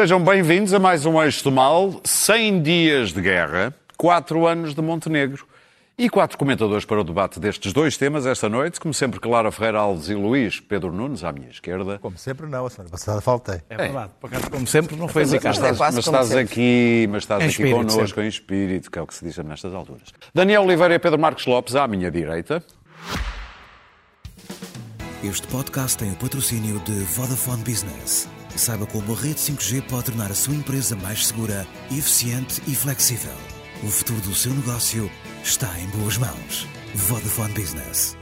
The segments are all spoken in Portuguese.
Sejam bem-vindos a mais um Eixo do Mal, 100 dias de guerra, 4 anos de Montenegro e quatro comentadores para o debate destes dois temas esta noite, como sempre Clara Ferreira Alves e Luís Pedro Nunes, à minha esquerda. Como sempre não, a semana passada faltei. É verdade, por acaso, como sempre não foi Mas, assim. mas estás, mas estás aqui, mas estás aqui espírito, connosco sempre. em espírito, que é o que se diz nestas alturas. Daniel Oliveira e Pedro Marcos Lopes, à minha direita. Este podcast tem o patrocínio de Vodafone Business. Saiba como a rede 5G pode tornar a sua empresa mais segura, eficiente e flexível. O futuro do seu negócio está em boas mãos. Vodafone Business.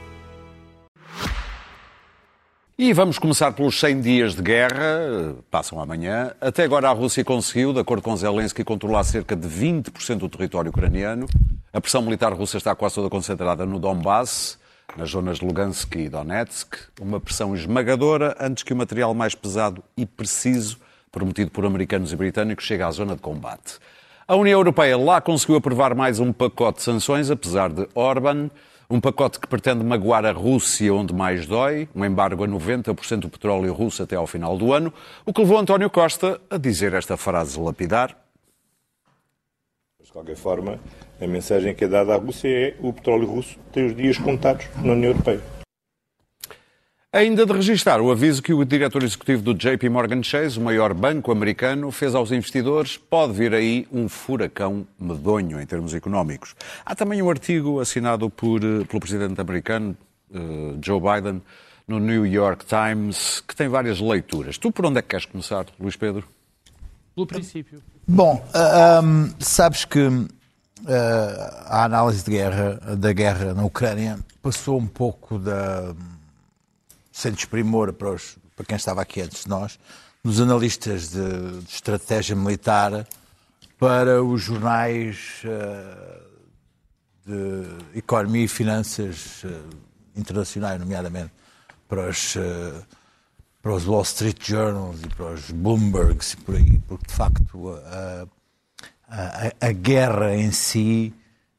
E vamos começar pelos 100 dias de guerra, passam amanhã. Até agora a Rússia conseguiu, de acordo com Zelensky, controlar cerca de 20% do território ucraniano. A pressão militar russa está quase toda concentrada no Donbass, nas zonas de Lugansk e Donetsk. Uma pressão esmagadora antes que o material mais pesado e preciso, prometido por americanos e britânicos, chegue à zona de combate. A União Europeia lá conseguiu aprovar mais um pacote de sanções, apesar de Orban. Um pacote que pretende magoar a Rússia onde mais dói, um embargo a 90% do petróleo russo até ao final do ano, o que levou António Costa a dizer esta frase lapidar. De qualquer forma, a mensagem que é dada à Rússia é o petróleo russo tem os dias contados na União Europeia. Ainda de registar o aviso que o diretor executivo do JP Morgan Chase, o maior banco americano, fez aos investidores, pode vir aí um furacão medonho em termos económicos. Há também um artigo assinado por, eh, pelo presidente americano, eh, Joe Biden, no New York Times, que tem várias leituras. Tu por onde é que queres começar, Luís Pedro? Pelo princípio. Bom, ah, hum, sabes que a análise de guerra, da guerra na Ucrânia passou um pouco da sem desprimor para, os, para quem estava aqui antes de nós, dos analistas de, de estratégia militar para os jornais ah, de economia e finanças ah, internacionais, nomeadamente para os, para os Wall Street Journals e para os Bloombergs e por aí, porque de facto a, a, guerra em si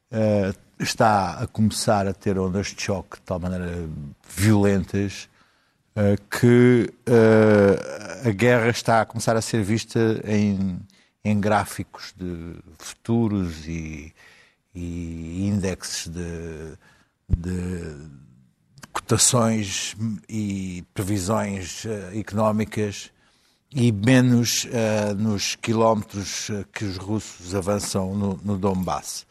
eh, está a começar a ter ondas de choque de tal maneira violentas eh, que eh, a guerra está a começar a ser vista em, em gráficos de futuros e, e índices de, de cotações e previsões económicas e menos eh, nos quilómetros eh, que os russos avançam no, no Donbass.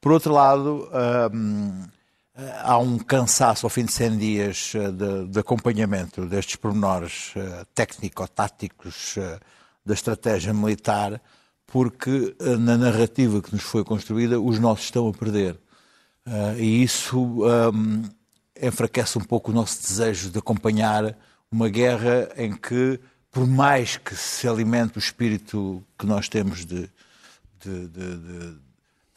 Por outro lado, hum, eh, há um cansaço ao fim de 100 dias de, de acompanhamento destes pormenores eh, técnico-táticos eh, da estratégia militar, porque eh, na narrativa que nos foi construída os nossos estão a perder. E isso hum, enfraquece um pouco o nosso desejo de acompanhar uma guerra em que, por mais que se alimente o espírito que nós temos de, de, de- de-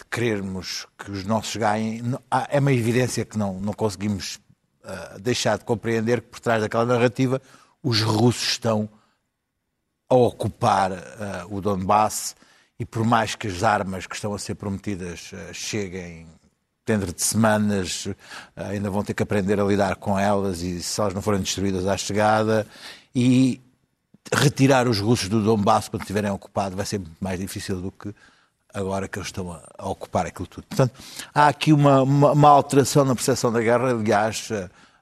querermos que os nossos ganhem, é uma evidência que não, não conseguimos ah, deixar de compreender que por trás daquela narrativa os russos estão a ocupar ah, o Donbass e por mais que as armas que estão a ser prometidas ah, cheguem dentro de semanas, ainda vão ter que aprender a lidar com elas e se elas não forem destruídas à chegada. E retirar os russos do Donbass quando estiverem ocupados vai ser muito mais difícil do que agora que eles estão a, ocupar aquilo tudo. Portanto, há aqui uma, uma, uma alteração na percepção da guerra. Aliás,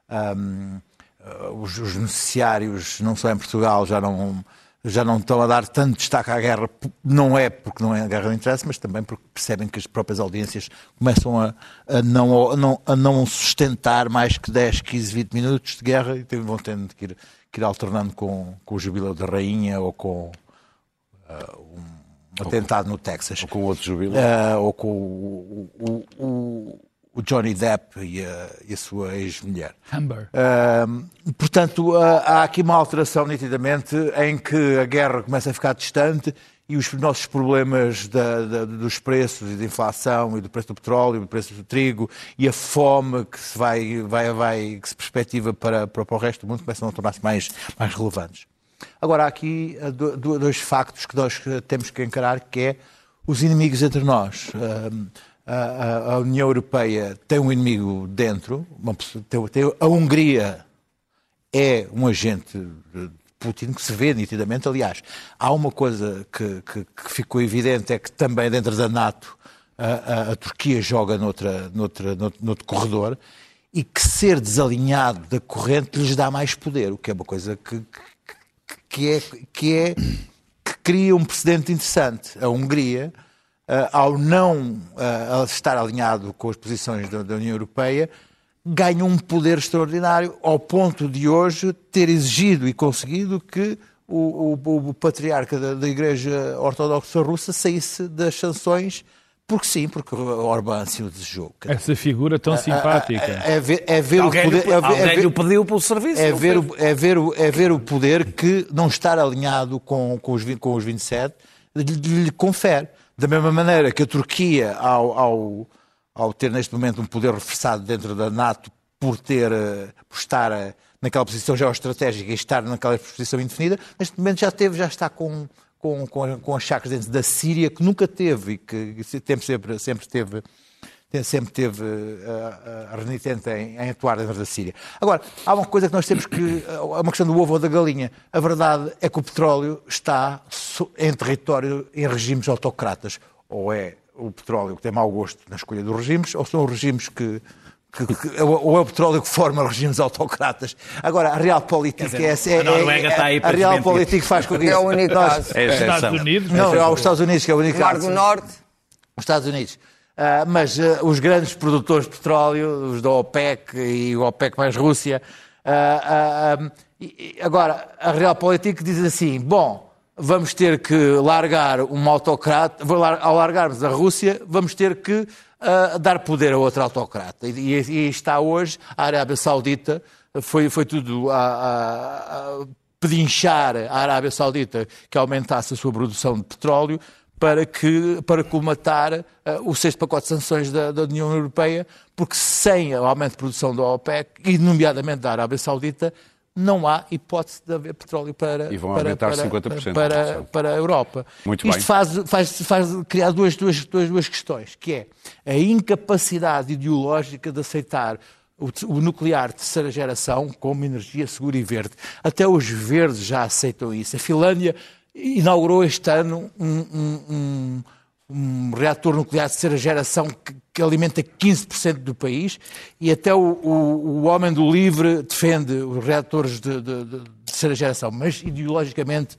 ah, hum, ah, os, os noticiários, não só em Portugal, já não, já não estão a dar tanto destaque à guerra. Não é porque não é a guerra de interesse, mas também porque percebem que as próprias audiências começam a, a não, a, não, a não sustentar mais que 10, 15, 20 minutos de guerra e vão tendo que ir, que ir alternando com, com o jubileu da rainha ou com ah, um atentado no Texas. Ou com outro jubileu? Ah, ou com o, o- o- o Johnny Depp e a, e a sua ex-mulher. Amber. Ah, portanto, há aqui uma alteração nitidamente em que a guerra começa a ficar distante e os nossos problemas da- da- dos preços e da inflação e do preço do petróleo, do preço do trigo e a fome que se vai, vai, vai que se perspectiva para, para, para o resto do mundo começam a tornar-se mais, mais relevantes. Agora, há aqui do- dois factos que nós ah, temos que encarar, que é os inimigos entre nós. Ah, a, União Europeia tem um inimigo dentro, a Hungria é um agente Putin, que se vê nitidamente. Aliás, há uma coisa que, que, que ficou evidente, é que também dentro da NATO a, a, a Turquia joga noutra, noutra, noutro, noutro corredor e que ser desalinhado da corrente lhes dá mais poder, o que é uma coisa que, que, é, que, é, que cria um precedente interessante. A Hungria, uh, ao não uh, estar alinhado com as posições da União Europeia, ganha um poder extraordinário, ao ponto de hoje ter exigido e conseguido que o, o, o patriarca da, da Igreja Ortodoxa Russa saísse das sanções porque sim, porque Orbán assim o desejou. Essa figura tão simpática. É, ver, é ver o poder. É, alguém é ver, lhe pediu pelo serviço. É ver, é, ver, é ver o poder que não estar alinhado com, com, os, com os 27 lhe, lhe confere. Da mesma maneira que a Turquia, ao, ao, ao ter neste momento um poder reforçado dentro da NATO por, ter, eh, por estar eh, naquela posição geoestratégica e estar naquela posição indefinida, neste momento já teve, já está com com, com, com dentro da Síria, que nunca teve e que sempre, sempre, sempre teve sempre teve uh, uh, renitente em, em, atuar dentro da Síria. Agora, há uma coisa que nós temos que. É uma questão do ovo ou da galinha. A verdade é que o petróleo está em território em regimes autocratas. Ou é o petróleo que tem mau gosto na escolha dos regimes, ou são os regimes que que, que, ou é o petróleo que forma regimes autocratas. Agora, a real política dizer, é, é, a Noruega é, está aí a real política faz com que É o único caso. É Estados Unidos. Não, é os Estados Unidos que é o único Mar caso. do Norte. Os Estados Unidos. Uh, mas uh, os grandes produtores de petróleo, os da OPEC e o OPEC mais Rússia, uh, e, agora, a real política diz assim, bom, vamos ter que largar uma autocrata, ao largarmos a Rússia, vamos ter que a dar poder a outro autocrata. E, e, está hoje a Arábia Saudita, foi, foi tudo a, a, a pedinchar a Arábia Saudita que aumentasse a sua produção de petróleo para, que, para colmatar uh, o sexto pacote de sanções da, da, União Europeia, porque sem o aumento de produção da OPEC, e nomeadamente da Arábia Saudita, não há hipótese de haver petróleo para, e vão para, aumentar para, 50% para, para a Europa. Muito Isto bem. faz, faz, faz criar duas, duas, duas, duas questões, que é a incapacidade ideológica de aceitar o, o, nuclear de terceira geração como energia segura e verde. Até os verdes já aceitam isso. A Finlândia inaugurou este ano um, um, um um reator nuclear de terceira geração que, que alimenta 15% do país e até o, o, o, homem do livre defende os reatores de, de, de terceira geração, mas ideologicamente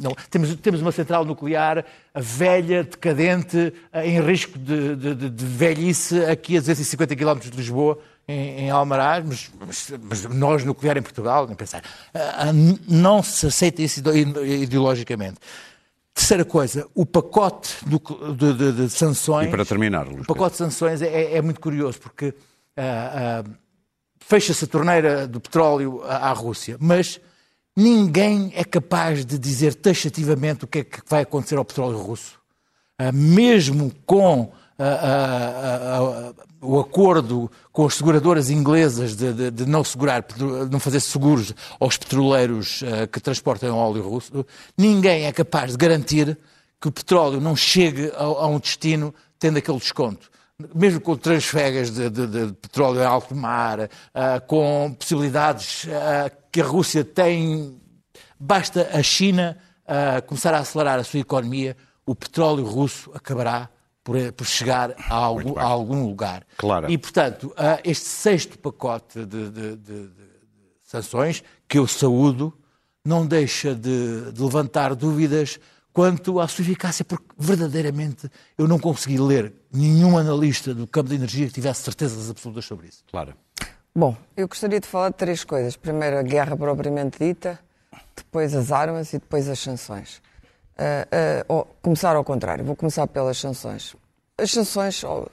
não. Temos, temos uma central nuclear velha, decadente, em risco de, de, de velhice aqui a 250 km de Lisboa, em, em Almaraz, mas, mas, mas, nós nuclear em Portugal, nem pensar. Ah, ah, não se aceita isso ideologicamente. Terceira coisa, o pacote do, de, de, de, sanções. E para terminar, Luís O pacote de sanções é, é muito curioso, porque uh, uh, fecha-se a torneira do petróleo à, à, Rússia, mas ninguém é capaz de dizer taxativamente o que é que vai acontecer ao petróleo russo. Uh, mesmo com o acordo com as seguradoras inglesas de, de, de, não segurar, não fazer seguros aos petroleiros uh, que transportam óleo russo, ninguém é capaz de garantir que o petróleo não chegue a, a um destino tendo aquele desconto. Mesmo com transfegas de, de petróleo em alto mar, uh, com possibilidades uh, que a Rússia tem, basta a China começar a acelerar a sua economia, o petróleo russo acabará por, por chegar a algum, a algum, lugar. Claro. E, portanto, este sexto pacote de, de, de, de sanções, que eu saúdo, não deixa de, levantar dúvidas quanto à sua eficácia, porque verdadeiramente eu não consegui ler nenhum analista do campo de energia que tivesse certezas absolutas sobre isso. Claro. Bom, eu gostaria de falar de três coisas. Primeiro, a guerra propriamente dita, depois as armas e depois as sanções. Uh, uh, começar ao contrário, vou começar pelas sanções. As sanções, uh,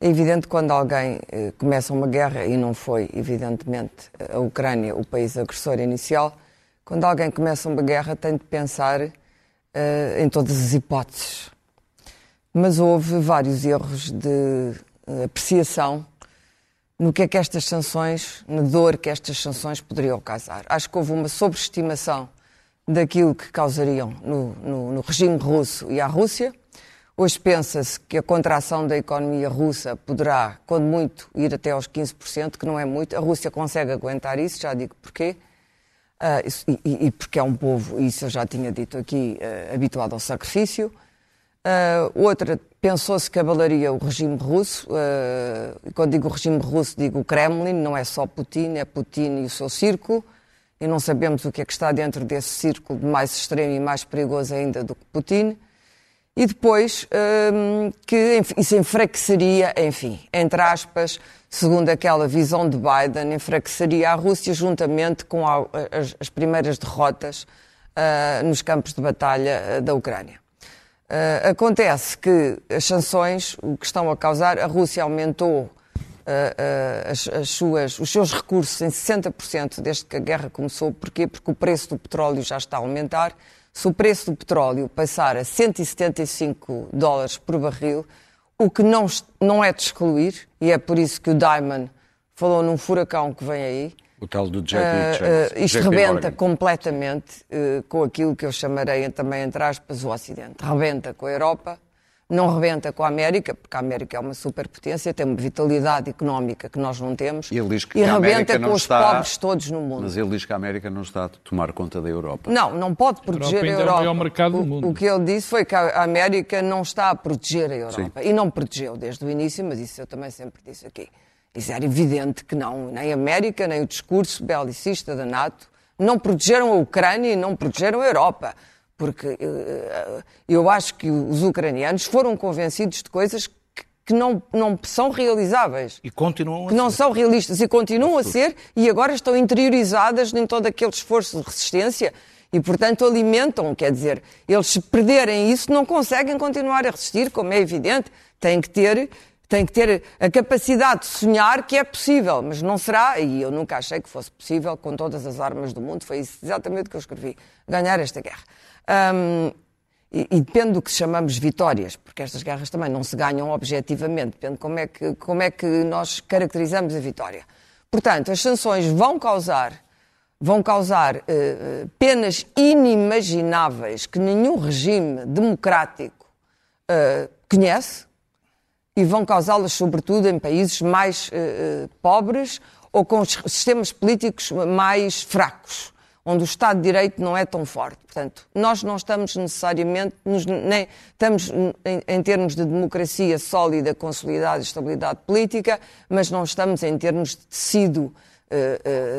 é evidente quando alguém começa uma guerra, e não foi, evidentemente, a Ucrânia o país agressor inicial, quando alguém começa uma guerra tem de pensar em todas as hipóteses. Mas houve vários erros de apreciação no que é que estas sanções, na dor que estas sanções poderiam causar. Acho que houve uma sobreestimação daquilo que causariam no, no, no regime russo e à Rússia. Hoje pensa-se que a contração da economia russa poderá, quando muito, ir até aos 15%, que não é muito. A Rússia consegue aguentar isso, já digo porquê. Uh, e, e, porque é um povo, isso eu já tinha dito aqui, uh, habituado ao sacrifício. Uh, outra, pensou-se que abalaria o regime russo. quando digo regime russo, digo o Kremlin, não é só Putin, é Putin e o seu círculo. E não sabemos o que é que está dentro desse círculo de mais extremo e mais perigoso ainda do que Putin. E depois que isso enfraqueceria, enfim, entre aspas, segundo aquela visão de Biden, enfraqueceria a Rússia juntamente com as, as primeiras derrotas uh, nos campos de batalha uh, da Ucrânia. Uh, acontece que as sanções, o que estão a causar, a Rússia aumentou as, as suas, os seus recursos em 60% desde que a guerra começou. Porquê? Porque o preço do petróleo já está a aumentar. Se o preço do petróleo passar a 175 dólares por barril, o que não, não é de excluir, e é por isso que o Diamond falou num furacão que vem aí. O tal do JP, uh, uh, Isto rebenta Morgan. completamente uh, com aquilo que eu chamarei também, entre aspas, o Ocidente. Rebenta com a Europa, não rebenta com a América, porque a América é uma superpotência, tem uma vitalidade económica que nós não temos, e, ele diz que e rebenta com os está, pobres todos no mundo. Mas ele diz que a América não está a tomar conta da Europa. Não, não pode proteger a Europa. A Europa. É o maior mercado do mundo. O, o, que ele disse foi que a América não está a proteger a Europa. Sim. E não protegeu desde o início, mas isso eu também sempre disse aqui. Isso era evidente que não, nem a América, nem o discurso belicista da NATO não protegeram a Ucrânia e não protegeram a Europa porque eh, eu acho que os ucranianos foram convencidos de coisas que não, não são realizáveis. E continuam Que não são realistas e continuam a ser e agora estão interiorizadas em todo aquele esforço de resistência e, portanto, alimentam. Quer dizer, eles se perderem isso não conseguem continuar a resistir, como é evidente. Têm que ter tem que ter a capacidade de sonhar que é possível, mas não será, e eu nunca achei que fosse possível, com todas as armas do mundo, foi isso exatamente o que eu escrevi, ganhar esta guerra. Um, e, e, depende do que chamamos vitórias, porque estas guerras também não se ganham objetivamente, depende como é que, como é que nós caracterizamos a vitória. Portanto, as sanções vão causar, vão causar uh, penas inimagináveis que nenhum regime democrático uh, conhece e vão causá-las, sobretudo, em países mais uh, pobres ou com sistemas políticos mais fracos onde o Estado de Direito não é tão forte. Portanto, nós não estamos necessariamente, nos, nem estamos em, em, termos de democracia sólida, consolidada estabilidade política, mas não estamos em termos de tecido uh,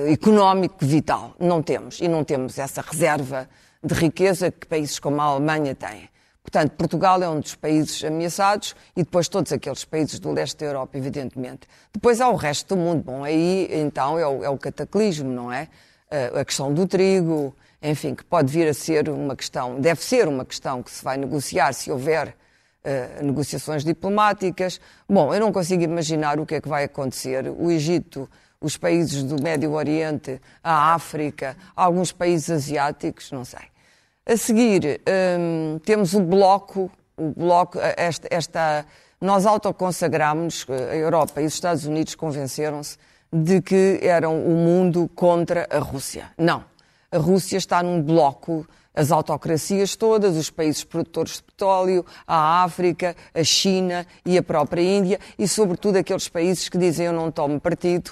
uh, económico vital. Não temos. E não temos essa reserva de riqueza que países como a Alemanha têm. Portanto, Portugal é um dos países ameaçados e depois todos aqueles países do leste da Europa, evidentemente. Depois há o resto do mundo. Bom, aí então é o, é o cataclismo, não é? A questão do trigo, enfim, que pode vir a ser uma questão, deve ser uma questão que se vai negociar se houver uh, negociações diplomáticas. Bom, eu não consigo imaginar o que é que vai acontecer. O Egito, os países do Médio Oriente, a África, alguns países asiáticos, não sei. A seguir, um, temos o bloco, o bloco, esta, esta nós autoconsagramos, a Europa e os Estados Unidos convenceram-se de que eram o mundo contra a Rússia. Não. A Rússia está num bloco, as autocracias todas, os países produtores de petróleo, a África, a China e a própria Índia, e sobretudo aqueles países que dizem eu não tomo partido,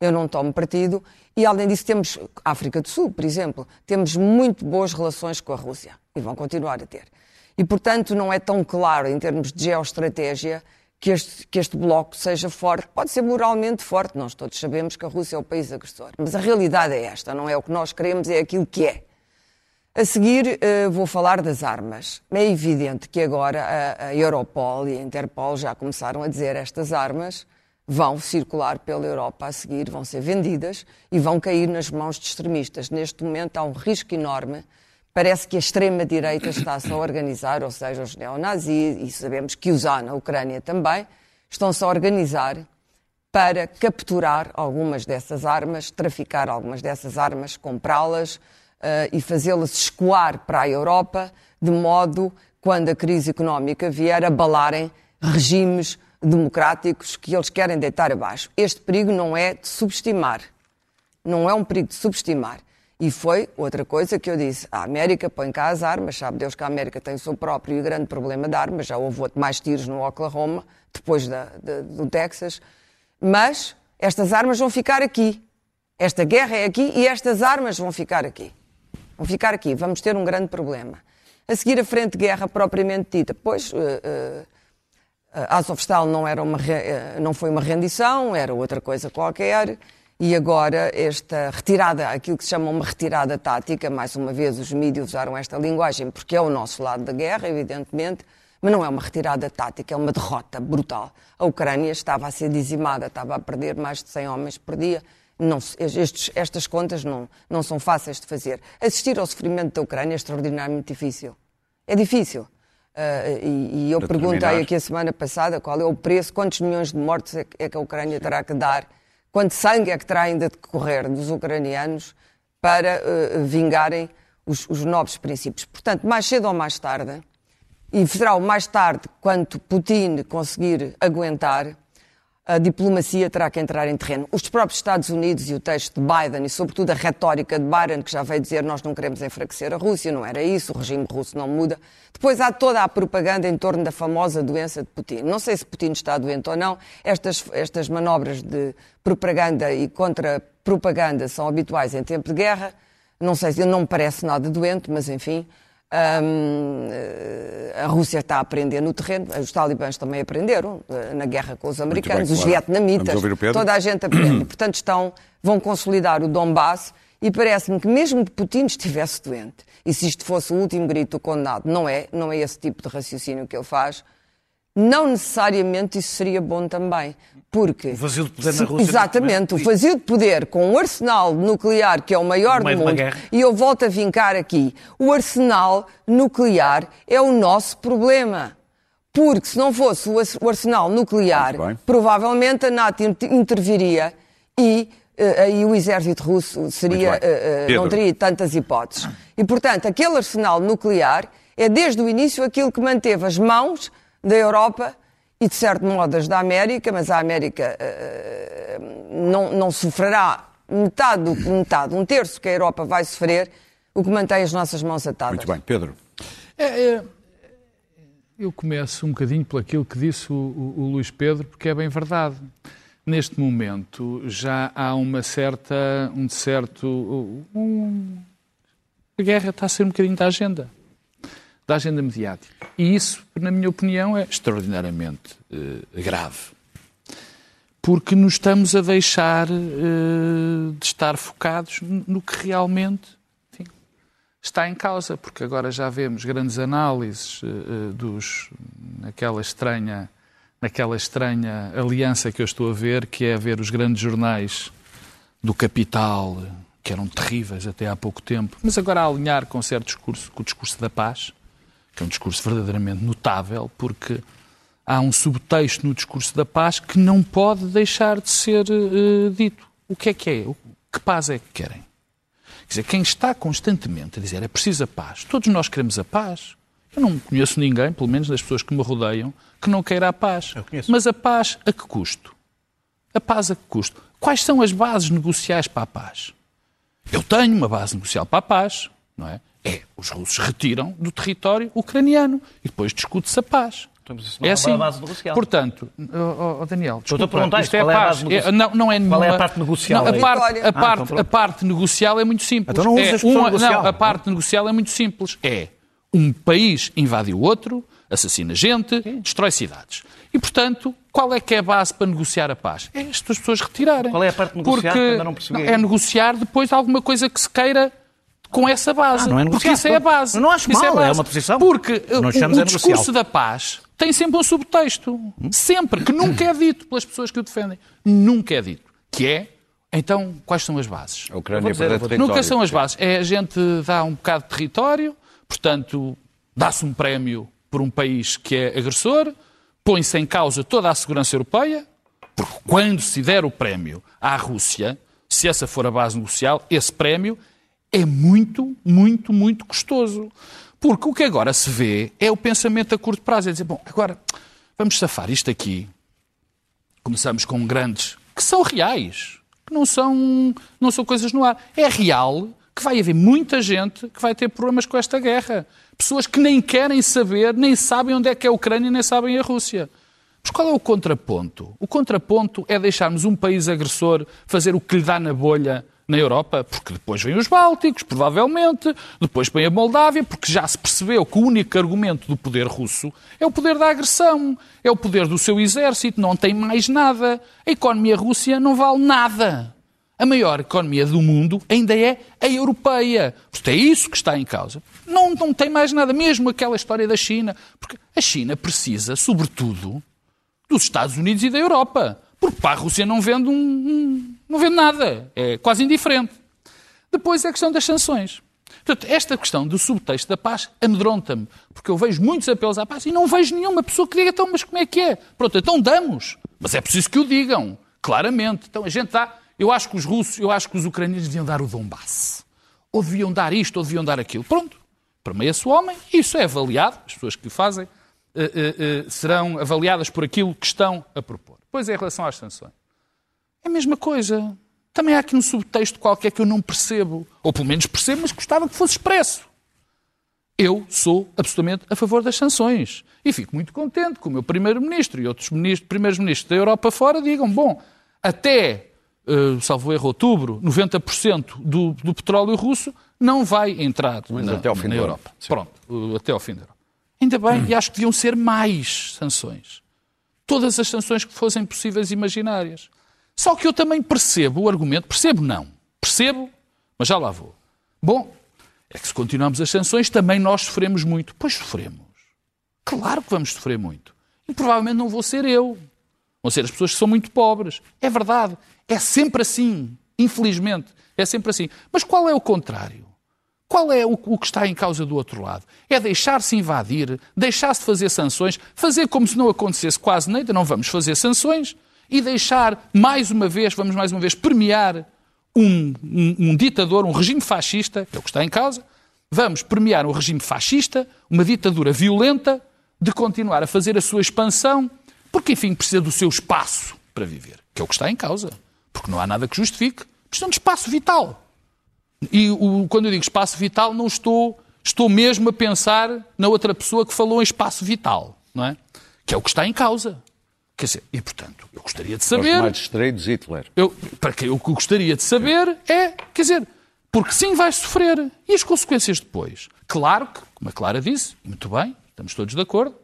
eu não tomo partido, e além disso temos África do Sul, por exemplo, temos muito boas relações com a Rússia, e vão continuar a ter. E, portanto, não é tão claro em termos de geoestratégia que este, que este bloco seja forte. Pode ser moralmente forte, nós todos sabemos que a Rússia é o país agressor. Mas a realidade é esta, não é o que nós queremos, é aquilo que é. A seguir, uh, vou falar das armas. É evidente que agora a Europol e a Interpol já começaram a dizer estas armas vão circular pela Europa a seguir, vão ser vendidas e vão cair nas mãos de extremistas. Neste momento há um risco enorme parece que a extrema-direita está-se a organizar, ou seja, os neonazis, e sabemos que os há na Ucrânia também, estão-se a organizar para capturar algumas dessas armas, traficar algumas dessas armas, comprá-las uh, e fazê-las escoar para a Europa, de modo, quando a crise económica vier, abalarem regimes democráticos que eles querem deitar abaixo. Este perigo não é de subestimar. Não é um perigo de subestimar. E foi outra coisa que eu disse: a América põe cá as armas, sabe Deus que a América tem o seu próprio e grande problema de armas, já houve mais tiros no Oklahoma, depois da, de, do Texas, mas estas armas vão ficar aqui. Esta guerra é aqui e estas armas vão ficar aqui. Vão ficar aqui. Vamos ter um grande problema. A seguir, a frente de guerra propriamente dita. Pois, uh, uh, Azovstal não, era uma, uh, não foi uma rendição, era outra coisa qualquer. E agora, esta retirada, aquilo que se chama uma retirada tática, mais uma vez os mídias usaram esta linguagem porque é o nosso lado da guerra, evidentemente, mas não é uma retirada tática, é uma derrota brutal. A Ucrânia estava a ser dizimada, estava a perder mais de 100 homens por dia. Não, estes, estas contas não, não são fáceis de fazer. Assistir ao sofrimento da Ucrânia é extraordinariamente difícil. É difícil. Uh, e, e, eu perguntei aqui a semana passada qual é o preço, quantos milhões de mortes é, é que a Ucrânia terá que dar, quanto sangue é que ainda de correr dos ucranianos para uh, vingarem os, os nobres princípios. Portanto, mais cedo ou mais tarde, e será o mais tarde, quando Putin conseguir aguentar, a diplomacia terá que entrar em terreno. Os próprios Estados Unidos e o texto de Biden, e sobretudo a retórica de Biden, que já veio dizer nós não queremos enfraquecer a Rússia, não era isso, o regime russo não muda. Depois há toda a propaganda em torno da famosa doença de Putin. Não sei se Putin está doente ou não, estas, estas manobras de propaganda e contra-propaganda são habituais em tempo de guerra. Não sei, não me parece nada doente, mas enfim. Um, eh, a Rússia está a aprender no terreno, os talibãs também aprenderam eh, na guerra com os americanos, bem, os claro. vietnamitas, toda a gente aprende. Portanto, estão, vão consolidar o Donbass e parece-me que mesmo que Putin estivesse doente, e se isto fosse o último grito do condenado, não é, não é esse tipo de raciocínio que ele faz, não necessariamente isso seria bom também. Porque, o vazio de poder na Rússia. Exatamente, o vazio de poder com um arsenal nuclear que é o maior do mundo. E eu volto a vincar aqui. O arsenal nuclear é o nosso problema. Porque se não fosse o arsenal nuclear, provavelmente a NATO interviria e uh, aí o exército russo seria, uh, uh, não teria tantas hipóteses. E, portanto, aquele arsenal nuclear é desde o início aquilo que manteve as mãos da Europa e, de certo modo, as da América, mas a América uh, não, não sofrerá metade, metade, um terço que a Europa vai sofrer, o que mantém as nossas mãos atadas. Muito bem. Pedro. É, é, eu começo um bocadinho por aquilo que disse o, o, o Luís Pedro, porque é bem verdade. Neste momento já há uma certa, um certo, um, a guerra está a ser um bocadinho da agenda da agenda mediática. E isso, na minha opinião, é extraordinariamente uh, grave. Porque nos estamos a deixar uh, de estar focados no que realmente enfim, está em causa. Porque agora já vemos grandes análises uh, dos, naquela estranha, naquela estranha aliança que eu estou a ver, que é ver os grandes jornais do capital, que eram terríveis até há pouco tempo, mas agora a alinhar com certo discurso, com o discurso da paz, que é um discurso verdadeiramente notável, porque há um subtexto no discurso da paz que não pode deixar de ser uh, dito. O que é que é? Que paz é que querem? Quer dizer, quem está constantemente a dizer é preciso a paz, todos nós queremos a paz. Eu não conheço ninguém, pelo menos das pessoas que me rodeiam, que não queira a paz. Mas a paz a que custo? A paz a que custo? Quais são as bases negociais para a paz? Eu tenho uma base negocial para a paz, não é? É, os russos retiram do território ucraniano e depois discute-se a paz. Então, é, é assim. A base negocial. Portanto, oh, oh, Daniel, desculpa, Estou a perguntar isto é a paz. É, não, não é nenhuma... Qual é a parte negocial? Não, a, parte, a, parte, ah, então, a parte negocial é muito simples. Então não é uma, negocial. Não, a parte negocial é muito simples. É um país invade o outro, assassina gente, Sim. destrói cidades. E, portanto, qual é que é a base para negociar a paz? É estas pessoas retirarem. Qual é a parte negocial? Porque não percebi. é negociar depois alguma coisa que se queira com essa base. Ah, não é porque isso é a base. Não acho isso mal, é, é, uma posição. Porque o, o discurso da paz tem sempre um subtexto. Hum? Sempre. Que nunca é dito pelas pessoas que o defendem. Nunca é dito. Que é, então, quais são as bases? A Ucrânia dizer, Nunca são as bases. É a gente dá um bocado de território, portanto, dá-se um prémio por um país que é agressor, põe-se em causa toda a segurança europeia, porque quando se der o prémio à Rússia, se essa for a base negocial, esse prémio é muito, muito, muito custoso. Porque o que agora se vê é o pensamento a curto prazo. É dizer, bom, agora vamos safar isto aqui. Começamos com grandes, que são reais, que não são, não são coisas no ar. É real que vai haver muita gente que vai ter problemas com esta guerra. Pessoas que nem querem saber, nem sabem onde é que é a Ucrânia, nem sabem a Rússia. Mas qual é o contraponto? O contraponto é deixarmos um país agressor fazer o que lhe dá na bolha na Europa, porque depois vêm os Bálticos, provavelmente, depois vem a Moldávia, porque já se percebeu que o único argumento do poder russo é o poder da agressão, é o poder do seu exército, não tem mais nada. A economia russa não vale nada. A maior economia do mundo ainda é a europeia. Portanto, é isso que está em causa. Não, não tem mais nada, mesmo aquela história da China. Porque a China precisa, sobretudo, dos Estados Unidos e da Europa. Porque para a Rússia não vende, um, não vende nada. É quase indiferente. Depois é a questão das sanções. Portanto, esta questão do subtexto da paz amedronta-me, porque eu vejo muitos apelos à paz e não vejo nenhuma pessoa que diga, então, mas como é que é? Pronto, então damos. Mas é preciso que o digam, claramente. Então a gente dá. Eu acho que os russos, eu acho que os ucranianos deviam dar o Donbass. Ou deviam dar isto, ou deviam dar aquilo. Pronto. Permeia-se o homem, isso é avaliado, as pessoas que o fazem eh, eh, eh, serão avaliadas por aquilo que estão a propor. Pois é, em relação às sanções. É a mesma coisa. Também há aqui um subtexto qualquer que eu não percebo. Ou pelo menos percebo, mas gostava que fosse expresso. Eu sou absolutamente a favor das sanções. E fico muito contente que o meu primeiro-ministro e outros ministros- primeiros-ministros da Europa fora digam: bom, até, eh, salvo erro, outubro, 90% do, do petróleo russo não vai entrar na, até ao fim na ano. Europa. Pronto, eh, até ao fim da Europa. Ainda bem, e acho que deviam ser mais sanções. Todas as sanções que fossem possíveis imaginárias. Só que eu também percebo o argumento, percebo não, percebo, mas já lá vou. Bom, é que se continuarmos as sanções, também nós sofremos muito. Pois sofremos. Claro que vamos sofrer muito. E provavelmente não vou ser eu. Vão ser as pessoas que são muito pobres. É verdade. É sempre assim. Infelizmente. É sempre assim. Mas qual é o contrário? Qual é o, que está em causa do outro lado? É deixar-se invadir, deixar-se fazer sanções, fazer como se não acontecesse quase nada, não vamos fazer sanções, e deixar, mais uma vez, vamos mais uma vez premiar um, um- um ditador, um regime fascista, que é o que está em causa, vamos premiar um regime fascista, uma ditadura violenta, de continuar a fazer a sua expansão, porque, enfim, precisa do seu espaço para viver, que é o que está em causa. Porque não há nada que justifique. Precisam de espaço vital. E o- quando eu digo espaço vital, não estou, estou mesmo a pensar na outra pessoa que falou em espaço vital, não é? Que é o que está em causa. Quer dizer, e portanto, eu gostaria de Os saber. mais distraídos, Hitler. Eu, para que eu gostaria de saber é, quer dizer, porque sim vai sofrer. E as consequências depois? Claro que, como a Clara disse, muito bem, estamos todos de acordo,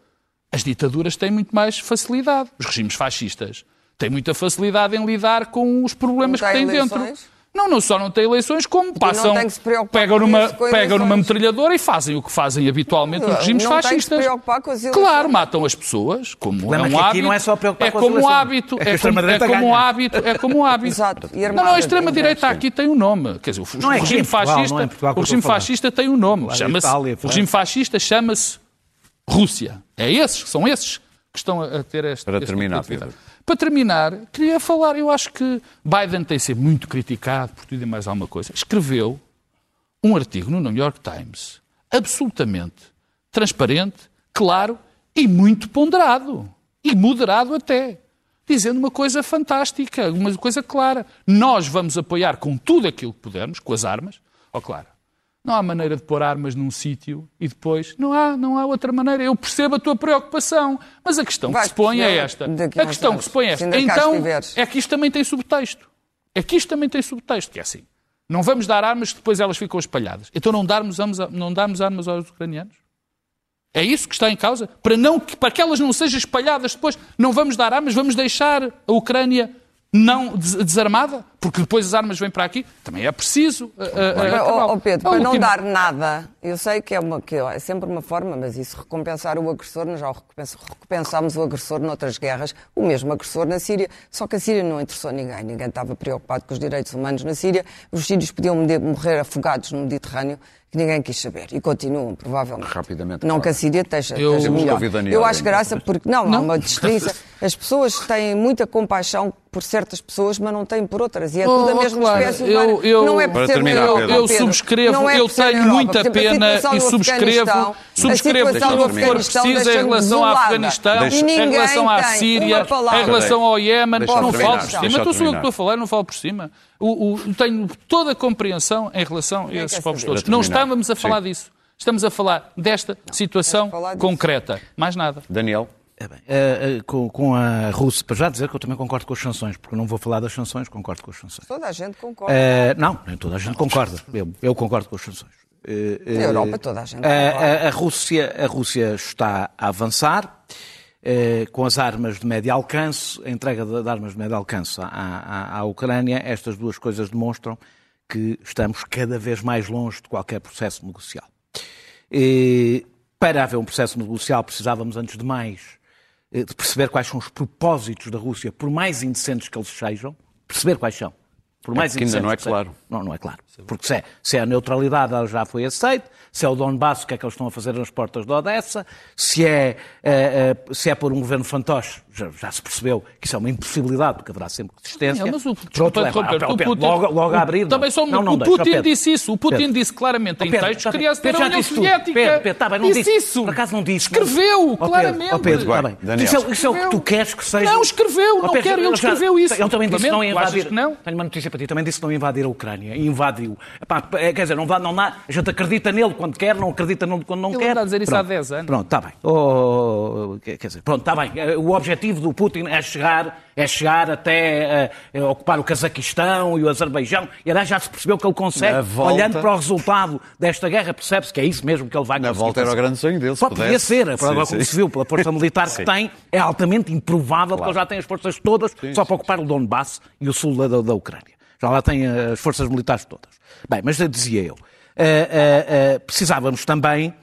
as ditaduras têm muito mais facilidade. Os regimes fascistas têm muita facilidade em lidar com os problemas que têm têm dentro. Não, não só não têm eleições, como passam, tem que se preocupar pegam, numa, pegam numa metralhadora e fazem o que fazem habitualmente os Não, regimes não tem que se fascistas. preocupar com as eleições. Claro, matam as pessoas, como é um é hábito. não é só preocupar é com as como um eleições. hábito, É é como, é como um hábito, é como um hábito. Exato, e Não, armada não, a extrema-direita também. aqui tem um nome. Quer dizer, o, Não é o aqui regime Portugal, fascista, não é Portugal que o regime fascista tem um nome. Chama-se, Itália, o regime fascista chama-se Rússia. É esses, são esses que estão a ter este Para este tipo de terminar. Pedro. Para terminar, queria falar, eu acho que Biden tem sido muito criticado por tudo e mais alguma coisa. Escreveu um artigo no New York Times absolutamente transparente, claro e muito ponderado. E moderado até. Dizendo uma coisa fantástica, uma coisa clara. Nós vamos apoiar com tudo aquilo que pudermos, com as armas. Ó, claro, não há maneira de pôr armas num sítio e depois. Não há, não há outra maneira. Eu percebo a tua preocupação, mas a questão que se põe é esta. a questão que anos, se põe é esta. Então, é que isto também tem subtexto. É que isto também tem subtexto, que é assim. Não vamos dar armas que depois elas ficam espalhadas. Então não darmos, não darmos armas aos ucranianos? É isso que está em causa? Para, não, para que elas não sejam espalhadas depois, não vamos dar armas, vamos deixar a Ucrânia não des- desarmada? Porque depois as armas vêm para aqui. Também é preciso. uh, uh, acabar. Pedro, A para não dar nada, eu sei que é, uma, que é sempre uma forma, mas isso recompensar o agressor, nós já recompensámos o agressor noutras guerras, o mesmo agressor na Síria, só que a Síria não interessou ninguém, ninguém estava preocupado com os direitos humanos na Síria, os sírios podiam morrer afogados no Mediterrâneo, que ninguém quis saber, e continuam, provavelmente. Rapidamente, Não claro. que a Síria esteja, Eu- esteja melhor. Eu acho ainda. graça porque, não, há Não. uma destreza, as pessoas têm muita compaixão por certas pessoas, mas não têm por outras, e é Oh, tudo a mesma claro, espécie eu- humana. eu- não é por Para ser terminar. Europa, Eu Pedro. subscrevo, Não é eu tenho Europa. muita pena e subscrevo, subscrevo a situação tudo o que for preciso em relação à desolada. Afeganistão, em relação à Síria, em relação ao Iémen. Não falo por cima. deixa-me Então sou eu que terminar. estou a falar, não falo por cima. O, o- tenho toda a compreensão em relação a esses povos todos. Não estávamos a falar Sim. disso. Estamos a falar desta situação falar disso. concreta. Mais nada. Daniel, É bem, eh, eh, com, com a Rússia, para já dizer que eu também concordo com as sanções, porque eu não vou falar das sanções, concordo com as sanções. Toda a gente concorda. Eh, não, nem toda a gente concorda. Eu, eu concordo com as sanções. Na Europa toda a gente a, concorda. a- a Rússia, a Rússia está a avançar eh, com as armas de médio alcance, a entrega de, de armas de médio alcance à, à, à Ucrânia. Estas duas coisas demonstram que estamos cada vez mais longe de qualquer processo negocial. Eh, para haver um processo negocial, precisávamos, antes de mais, eh, de perceber quais são os propósitos da Rússia, por mais indecentes que eles sejam, perceber quais são. Por mais É porque ainda não é que claro. Não, não é claro. Porque se é, se é a neutralidade, ela já foi aceita. Se é o Donbass, o que é que eles estão a fazer nas portas de Odessa. Se é, eh, eh, se é por um governo fantoche, já, já se percebeu que isso é uma impossibilidade, porque haverá sempre resistência. Não, mas o, desculpa o Pedro, Putin, logo, logo o- a abrir. Também só não, não o deixa, Putin Pedro. disse isso. O Putin Pedro. disse claramente em Pedro, textos tá que queria ser Pedro a União. Soviética. Pedro, Pedro, tá bem, não disse, isso. Por acaso não disse. Escreveu, Pedro, claramente. ó, Pedro, Vai, tá bem. Daniel. Isso, é, isso é o que tu queres que seja. Não, escreveu, Ó, não Pedro, quero, ele escreveu isso. Ele também disse que não invadir. Tenho uma notícia para ti, também disse que não invadir a Ucrânia. E Epá, é, quer dizer, não, vá, não dá, a gente acredita nele quando quer, não acredita nele quando não Ele quer. anda a dizer isso Pronto. há 10 anos. Pronto, está bem. Oh, quer dizer, pronto, está bem. O objetivo do Putin é chegar, é chegar até eh, eh, ocupar o Cazaquistão e o Azerbaijão. E aliás, já se percebeu que ele consegue, Na volta- olhando para o resultado desta guerra, percebe-se que é isso mesmo que ele vai Na conseguir volta era o grande sonho dele, se Só podia ser, agora, Sim, como sim. se viu, pela força militar que tem, é altamente improvável que ele já tenha as forças todas só para ocupar o Donbass e o sul da, da Ucrânia. Já lá tem eh, as forças militares todas. Bem, mas dizia eu, eh, eh, precisávamos também,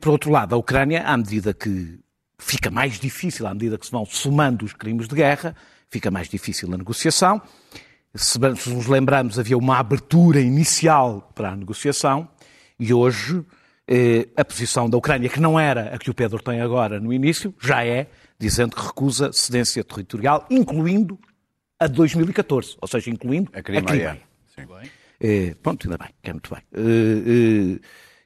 por outro lado, a Ucrânia, à medida que fica mais difícil, à medida que se vão somando os crimes de guerra, fica mais difícil a negociação. Se nos lembrarmos, havia uma abertura inicial para a negociação e hoje a posição da Ucrânia, que não era a que o Pedro tem agora no início, já é dizendo que recusa cedência territorial, incluindo a de 2014, ou seja, incluindo A Crimeia. Sim. Eh, pronto, ainda bem, que é muito bem. Eh, eh,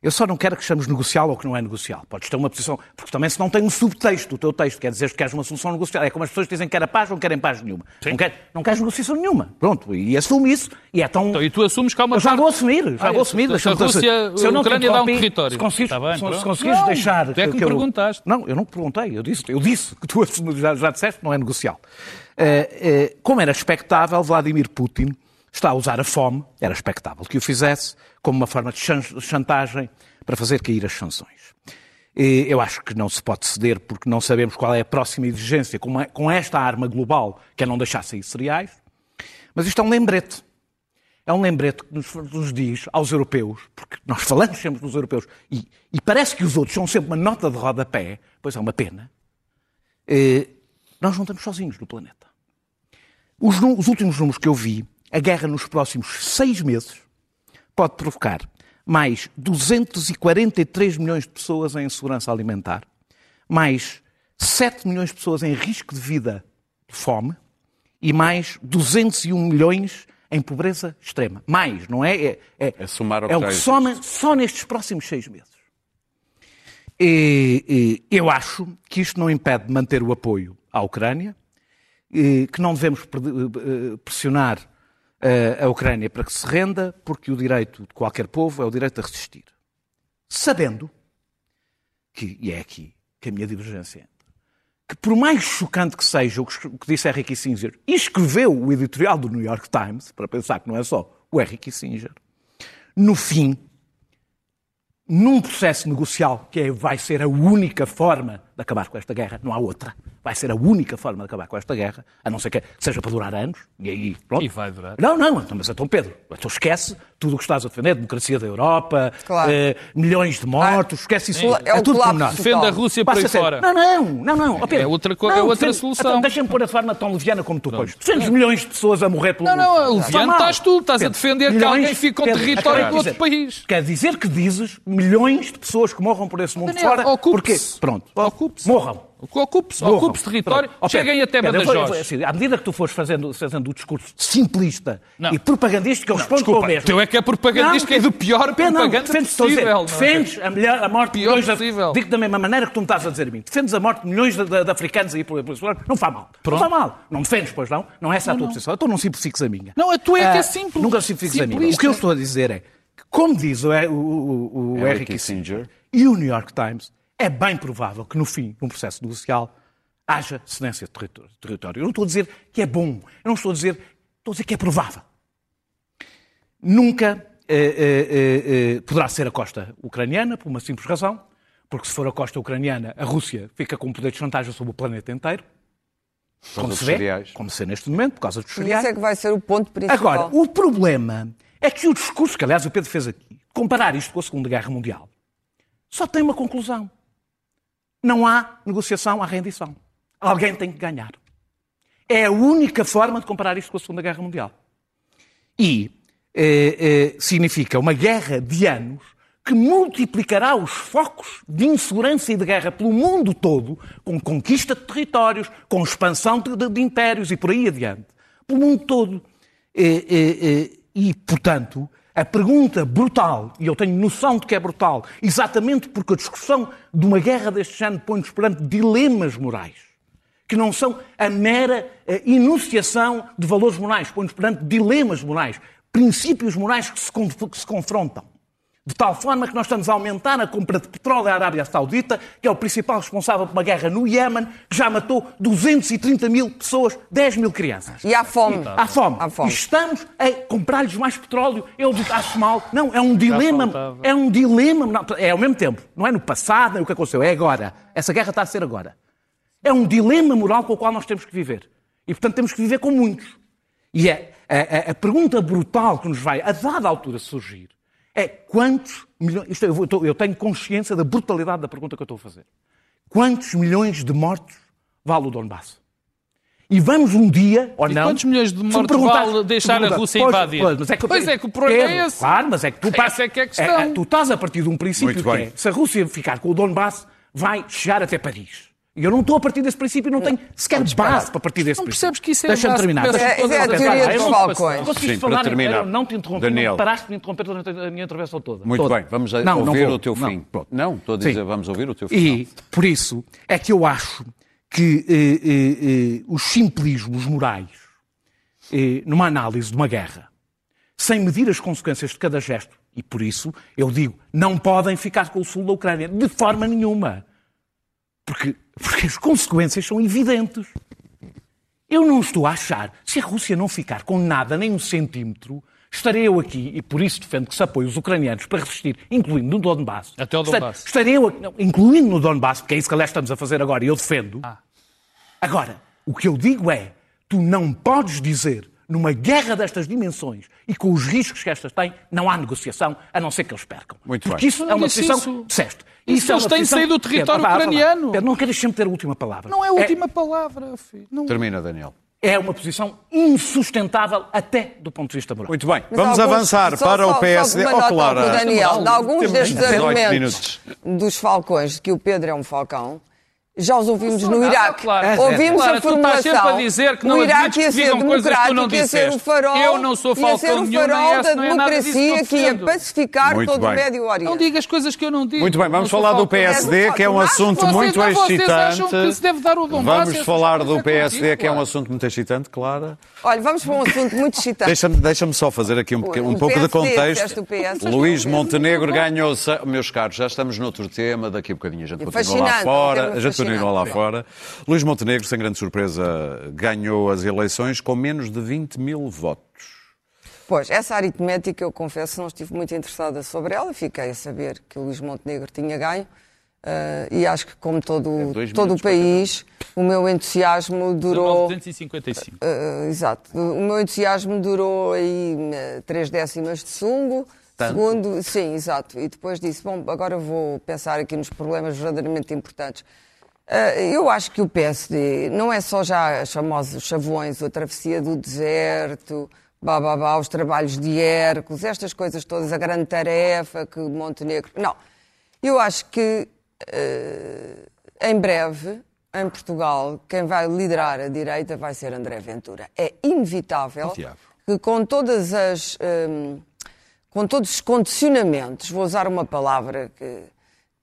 eu só não quero que chames negocial ou que não é negocial. Podes ter uma posição, porque também se não tem um subtexto, o teu texto quer dizer que queres uma solução negocial. É como as pessoas dizem que querem paz, não querem paz nenhuma. Não, quer, não queres negociação nenhuma. Pronto, e assume isso. E é tão. Então, e tu assumes que há uma Eu já vou assumir, já Ah, vou assumir. se a deixa-me- Rússia- se eu não a Ucrânia dá um território. Se conseguires, Tá bem, se- se conseguires Não, deixar. tu é que me eu- perguntaste. Não, eu não te perguntei, eu disse, eu disse que tu já, já disseste que não é negocial. Eh, eh, como era expectável, Vladimir Putin está a usar a fome, era expectável que o fizesse, como uma forma de chan- chantagem para fazer cair as sanções. Eu acho que não se pode ceder porque não sabemos qual é a próxima exigência com, esta arma global, que é não deixar sair cereais. Mas isto é um lembrete. É um lembrete que nos, nos diz aos europeus, porque nós falamos sempre dos europeus, e, e parece que os outros são sempre uma nota de rodapé, pois é uma pena, eh, nós não estamos sozinhos no planeta. Os, os últimos números que eu vi, a guerra nos próximos seis meses pode provocar mais 243 milhões de pessoas em insegurança alimentar, mais 7 milhões de pessoas em risco de vida de fome e mais 201 milhões em pobreza extrema. Mais, não é? É, é, É somar que é o já que existe. soma só nestes próximos seis meses. E, e eu acho que isto não impede de manter o apoio à Ucrânia, e que não devemos eh, pressionar a Ucrânia para que se renda, porque o direito de qualquer povo é o direito a resistir. Sabendo que, e é aqui que a minha divergência entra, que por mais chocante que seja o que, o que disse Henry Kissinger, e escreveu o editorial do New York Times, para pensar que não é só o Henry Kissinger, no fim, num processo negocial que é- vai ser a única forma de acabar com esta guerra, não há outra. Vai ser a única forma de acabar com esta guerra, a não ser que seja para durar anos, e aí, pronto. E vai durar. Não, não, então, mas então, Pedro, então esquece tudo o que estás a defender, a democracia da Europa, Claro. eh, milhões de mortos, esquece isso. É o tudo colapso pormenor. Defende a Rússia por Basta aí ser- fora. Não, não, não, não. ó Pedro, É outra co- não, é outra defende- solução. Então, Deixa-me pôr a forma tão leviana como tu pões. Defendes milhões de pessoas a morrer pelo Não, não, Está leviano estás tu, estás a Pedro, defender que milhões- alguém fica com Pedro, território de outro dizer. país. Quer dizer que dizes milhões de pessoas que morram por esse mundo Daniel, fora. ocupe-se. Porque, pronto, Ocupe-se. morram. Ocupe-se, ocupe-se território, Pronto. Cheguem até Pedro, eu vou- Badajoz. assim, À medida que tu fores fazendo, fazendo o discurso simplista Não. e propagandístico, eu respondo desculpa, com o mesmo. teu é que é propagandístico, é do pior não, propaganda defendes, estou a dizer, possível, não é? Defendes a, mulher, a morte de Pior milhões de- possível. Digo da mesma maneira que tu me estás a dizer a mim. Defendes a morte de milhões de, de- de africanos aí por, por, por Não faz mal. Pronto. Não faz mal. Não defendes, pois não? Não é essa a tua posição. Então não simplifiques a minha. Não, a tua é que é Ah, simples. Nunca simplifiques a minha. O que eu estou a dizer é que, como diz o, o, o, o Henry Kissinger. e o New York Times, é bem provável que no fim, num processo negocial, haja cedência de território-. Eu não estou a dizer que é bom, eu não estou a dizer, estou a dizer que é provável. Nunca eh, eh, eh, eh, poderá ser a costa ucraniana, por uma simples razão, porque se for a costa ucraniana, a Rússia fica com um poder de chantagem sobre o planeta inteiro, como se vê, como se vê neste momento, por causa dos cereais. isso é que vai ser o ponto principal. Agora, o problema é que o discurso que, aliás, o Pedro fez aqui, comparar isto com a Segunda Guerra Mundial, só tem uma conclusão. Não há negociação, há rendição. Alguém tem que ganhar. É a única forma de comparar isto com a Segunda Guerra Mundial. E eh, eh, significa uma guerra de anos que multiplicará os focos de insegurança e de guerra pelo mundo todo, com conquista de territórios, com expansão de, de- de impérios e por aí adiante. Pelo mundo todo. Eh, eh, eh, e, portanto, a pergunta brutal, e eu tenho noção de que é brutal, exatamente porque a discussão de uma guerra deste género põe-nos perante dilemas morais que não são a mera eh, enunciação de valores morais, põe-nos perante dilemas morais, princípios morais que se, que se confrontam. De tal forma que nós estamos a aumentar a compra de petróleo à Arábia Saudita, que é o principal responsável por uma guerra no Iémen, que já matou 230 mil pessoas, 10 mil crianças. E há fome. Há fome. Há fome. E estamos a comprar-lhes mais petróleo. Eu digo, acho mal. Não, é um dilema. É um dilema. é ao mesmo tempo. Não é no passado, nem o que aconteceu. É agora. Essa guerra está a ser agora. É um dilema moral com o qual nós temos que viver. E, portanto, temos que viver com muitos. E é, a, a- a pergunta brutal que nos vai, a dada altura, surgir é quantos milhões. Isto, eu, vou- eu eu tenho consciência da brutalidade da pergunta que eu estou a fazer. Quantos milhões de mortos vale o Donbass? E vamos um dia, ou E não... quantos milhões de mortos vale deixar a Rússia pois, invadir? Pois, mas é que, Pois é que o problema é esse. Claro, mas é que tu Essa é que é a questão. tu estás a partir de um princípio Muito que bem. é, se a Rússia ficar com o Donbass, vai chegar até Paris. E eu não estou a partir desse princípio, não tenho sequer base para partir desse Não princípio. percebes que isso é Deixa-me terminar. Deixa-me É- é a teoria eu dos não- falcões. Conseguiste falar, terminar. eu não te interrompi, Daniel. não paraste de me interromper durante a minha intervenção toda. Muito Toda. bem, vamos a- Não, não ouvir vou. o teu Não, fim. pronto. Não, estou a dizer, Sim. vamos ouvir o teu fim. E, por isso, é que eu acho que eh, eh, eh, os simplismos morais, eh, numa análise de uma guerra, sem medir as consequências de cada gesto, e por isso eu digo, não podem ficar com o sul da Ucrânia, de forma nenhuma. Porque, porque as consequências são evidentes. Eu não estou a achar, se a Rússia não ficar com nada, nem um centímetro, estarei eu aqui, e por isso defendo que se apoie os ucranianos para resistir, incluindo no Donbass. Até o Donbass. Estarei eu aqui, não, incluindo no Donbass, porque é isso que aliás estamos a fazer agora, e eu defendo. Ah. Agora, o que eu digo é, tu não podes dizer, numa guerra destas dimensões e com os riscos que estas têm, não há negociação, a não ser que eles percam. Muito Porque bem. isso é uma posição... isso. Disseste. Isso é eles têm posição- saído do território Pedro, ucraniano. Pedro, não queres sempre ter a última palavra. Não é a última palavra, filho. Não... Termina, Daniel. é uma posição insustentável até do ponto de vista moral. Muito bem, Mas vamos alguns- avançar só- para só- o só PSD. uma Oh, Clara. Daniel, de alguns destes 18 argumentos minutos. dos falcões, de que o Pedro é um falcão, já os ouvimos Não no nada, Iraque. Clara. Ouvimos Clara, a tu estás sempre formulação. a dizer que não o Iraque ia que ser não democrático, ia ser farol, Eu não sou ia ser nem farol da não é democracia que ia pacificar Muito todo bem. o Médio Não Oriente. digas coisas que eu não digo. Muito bem, vamos Não falar do. PSD, que é um assunto muito não, vocês acham excitante. que se deve dar o Donbass Vamos falar do É PSD, contigo, que é um claro. assunto muito excitante, Clara. Olha, vamos para um assunto muito excitante. Deixa-me deixa só fazer aqui um, um pouco de contexto. Luís Montenegro ganhou. Meus caros, já estamos noutro tema. Daqui a bocadinho a gente É continua lá um fora. tema A gente lá fora. Luís Montenegro, sem grande surpresa, ganhou as eleições com menos de 20 mil votos. Pois, essa aritmética, eu confesso, não estive muito interessada sobre ela. Fiquei a saber que o Luís Montenegro tinha ganho. eh, e acho que, como todo, É todo o país, o meu entusiasmo durou. 1955. eh, exato. O meu entusiasmo durou aí eh, três décimas de sungo. Segundo, sim, exato. E depois disse: Bom, agora vou pensar aqui nos problemas verdadeiramente importantes. Eh, eu acho que o PSD não é só já os famosos chavões, a travessia do deserto, blá, blá, blá, os trabalhos de Hércules, estas coisas todas, a grande tarefa que Montenegro. Não. Eu acho que eh, em breve, em Portugal, quem vai liderar a direita vai ser André Ventura. É inevitável que com todas as hum, com todos os condicionamentos, vou usar uma palavra que,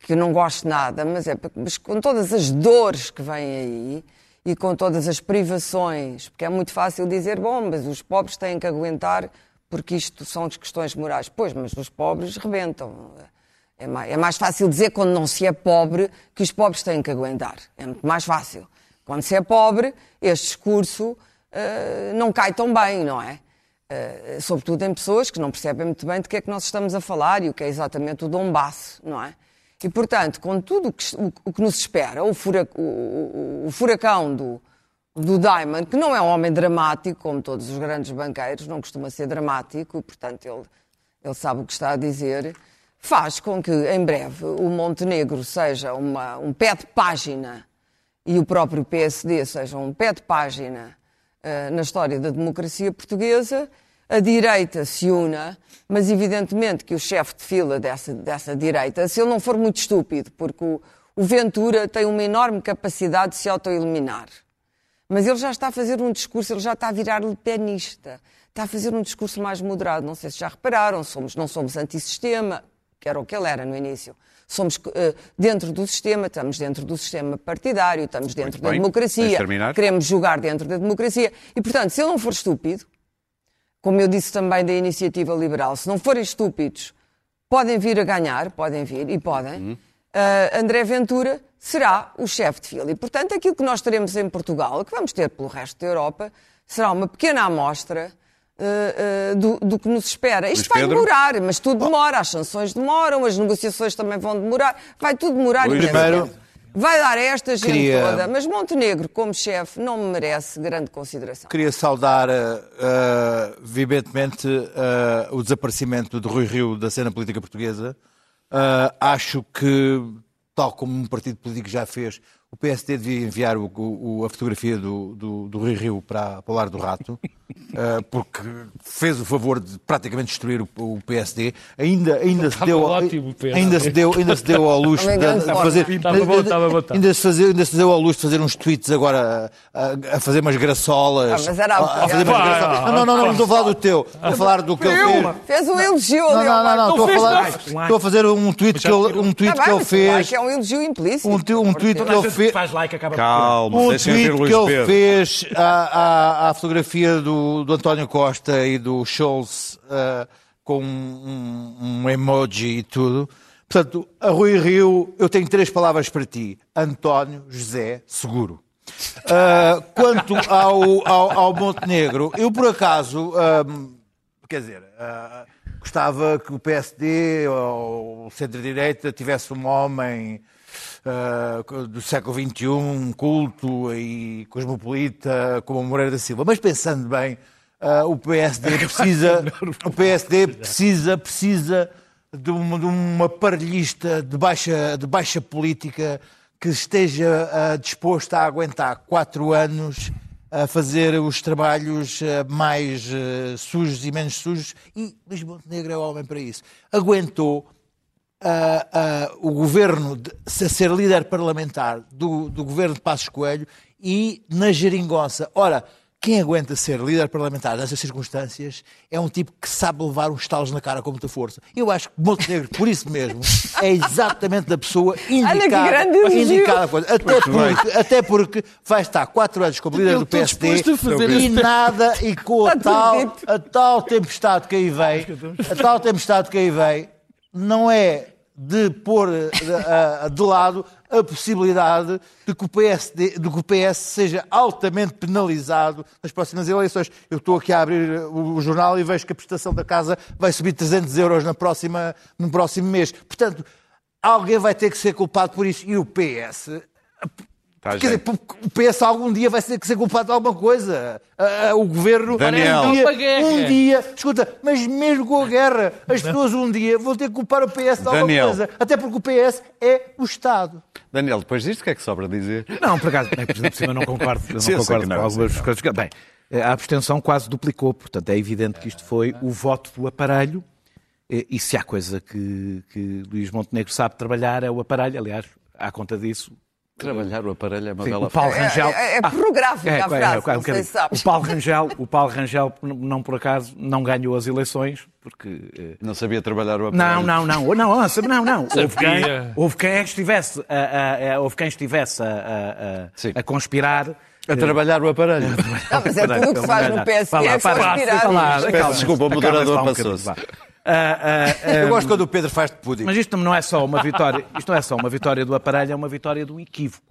que não gosto nada, mas é mas com todas as dores que vêm aí e com todas as privações, porque é muito fácil dizer, bom, mas os pobres têm que aguentar porque isto são as questões morais. Pois, mas os pobres rebentam. É mais, é mais fácil dizer quando não se é pobre que os pobres têm que aguentar. É muito mais fácil. Quando se é pobre, este discurso eh, não cai tão bem, não é? Eh, sobretudo em pessoas que não percebem muito bem de que é que nós estamos a falar e o que é exatamente o Donbass, não é? E, portanto, com tudo o que, o- que nos espera, o, fura- o- o- furacão do, do Diamond, que não é um homem dramático, como todos os grandes banqueiros, não costuma ser dramático, e, portanto, ele, ele sabe o que está a dizer, faz com que, em breve, o Montenegro seja uma, um pé de página e o próprio PSD seja um pé de página eh, na história da democracia portuguesa, a direita se una, mas evidentemente que o chefe de fila dessa, dessa direita, se ele não for muito estúpido, porque o, o Ventura tem uma enorme capacidade de se autoeliminar. Mas ele já está a fazer um discurso, ele já está a virar lepenista. Está a fazer um discurso mais moderado. Não sei se já repararam, somos, não somos antissistema, que era o que ele era no início. Somos eh, dentro do sistema, estamos dentro do sistema partidário, estamos dentro Muito da bem. democracia, queremos jogar dentro da democracia. E, portanto, se ele não for estúpido, como eu disse também da iniciativa liberal, se não forem estúpidos, podem vir a ganhar, podem vir e podem. Ah, André Ventura será o chefe de fila. E, portanto, aquilo que nós teremos em Portugal, que vamos ter pelo resto da Europa, será uma pequena amostra ah, ah, do, do que nos espera. Isto Luís vai Pedro? demorar, mas tudo demora. As sanções demoram, as negociações também vão demorar. Vai tudo demorar. Luís, primeiro, Vai dar a esta gente queria- toda. Mas Montenegro, como chefe, não me merece grande consideração. Queria saudar viventemente eh, o desaparecimento de Rui Rio da cena política portuguesa. Eh, acho que, tal como um partido político já fez, o PSD devia enviar o- o- a fotografia do, do, do Rui Rio para, para o Lar do Rato, eh, porque fez o favor de praticamente destruir o, o PSD. Ainda, ainda, se deu, ótimo ainda, se deu, ainda se deu ao luxo de, fazer. Estava bom, estava bom, estava. Ainda se, fazer, ainda se deu ao luxo de fazer uns tweets agora a, a- fazer umas graçolas. Ah, mas era a- a fazer umas Ah, graçolas. ah, Não, não, não, não, não estou a falar do teu. Estou a falar do que ele fez. Fez um elogio Não, ali não, não, não, estou a fez falar. Estou a fazer um tweet que ele, um tweet Tá que ele fez. é um elogio implícito. Um, tweet que ele gente fez. faz like acaba por- Calma, Um deixem ouvir tweet que ele Pedro. fez à, à- à fotografia do, do António Costa e do Scholz ah, com um, um emoji e tudo. Portanto, a Rui Rio, eu tenho três palavras para ti: António, José, seguro. Ah, quanto ao, ao, ao Montenegro, eu por acaso, ahm, quer dizer, ah, gostava que o PSD ou o centro-direita tivesse um homem ah, do século XXI, culto e cosmopolita, como o Moreira da Silva. Mas pensando bem, ah, o PSD precisa, o PSD precisa, precisa de uma, de uma aparelhista de baixa, de baixa política que esteja ah, disposto a aguentar quatro anos a fazer os trabalhos mais ah, sujos e menos sujos e Luís Montenegro é o homem para isso. Aguentou ah, ah, o governo de, a ser líder parlamentar do, do governo de Passos Coelho e na geringonça. Ora, quem aguenta ser líder parlamentar nessas circunstâncias é um tipo que sabe levar uns talos na cara com muita força. Eu acho que Montenegro, por isso mesmo, é exatamente a pessoa indicada. indicada coisa. até, porque, até porque vai estar quatro anos como líder do PSD e nada, e com a tal, a tal tempestade que aí vem, a tal tempestade que aí vem, não é de pôr eh, de, lado a possibilidade de que, o de que o PS seja altamente penalizado nas próximas eleições. Eu estou aqui a abrir o, o jornal e vejo que a prestação da casa vai subir 300 euros na próxima, no próximo mês. Portanto, alguém vai ter que ser culpado por isso. E o PS Tá, Quer dizer, gente. o PS algum dia vai ter que ser culpado de alguma coisa. O governo. Daniel. Um dia, um dia. Escuta, mas mesmo com a guerra, as pessoas um dia vão ter que culpar o PS de alguma Daniel. coisa. Até porque o PS é o Estado. Daniel, depois disto, o que é que sobra dizer? Não, por acaso, bem, por eu não concordo, eu não Sim, concordo não, com algumas coisas. que- Bem, a abstenção quase duplicou, portanto é evidente que isto foi o voto do aparelho. E e se há coisa que, que Luís Montenegro sabe trabalhar é o aparelho, aliás, à conta disso. Trabalhar o aparelho é uma sim, bela o Paulo É- Rangel. é- é pornográfica a frase, não sei se sabes. o Paulo Rangel, o Paulo Rangel, não por acaso, não ganhou as eleições, porque eh, Não sabia trabalhar o aparelho. não, não, não, não, não, não, não. Houve quem, Sabia. houve quem estivesse, a, a- a- houve quem estivesse a, a- a- conspirar. A trabalhar o aparelho. Não, mas é tudo o que se faz no PSD, é só calma, desculpa, o moderador passou-se. Ah, ah, Eu ah, gosto quando o Pedro faz de pudim. mas isto não é só uma vitória, isto não é só uma vitória do aparelho, é uma vitória do equívoco.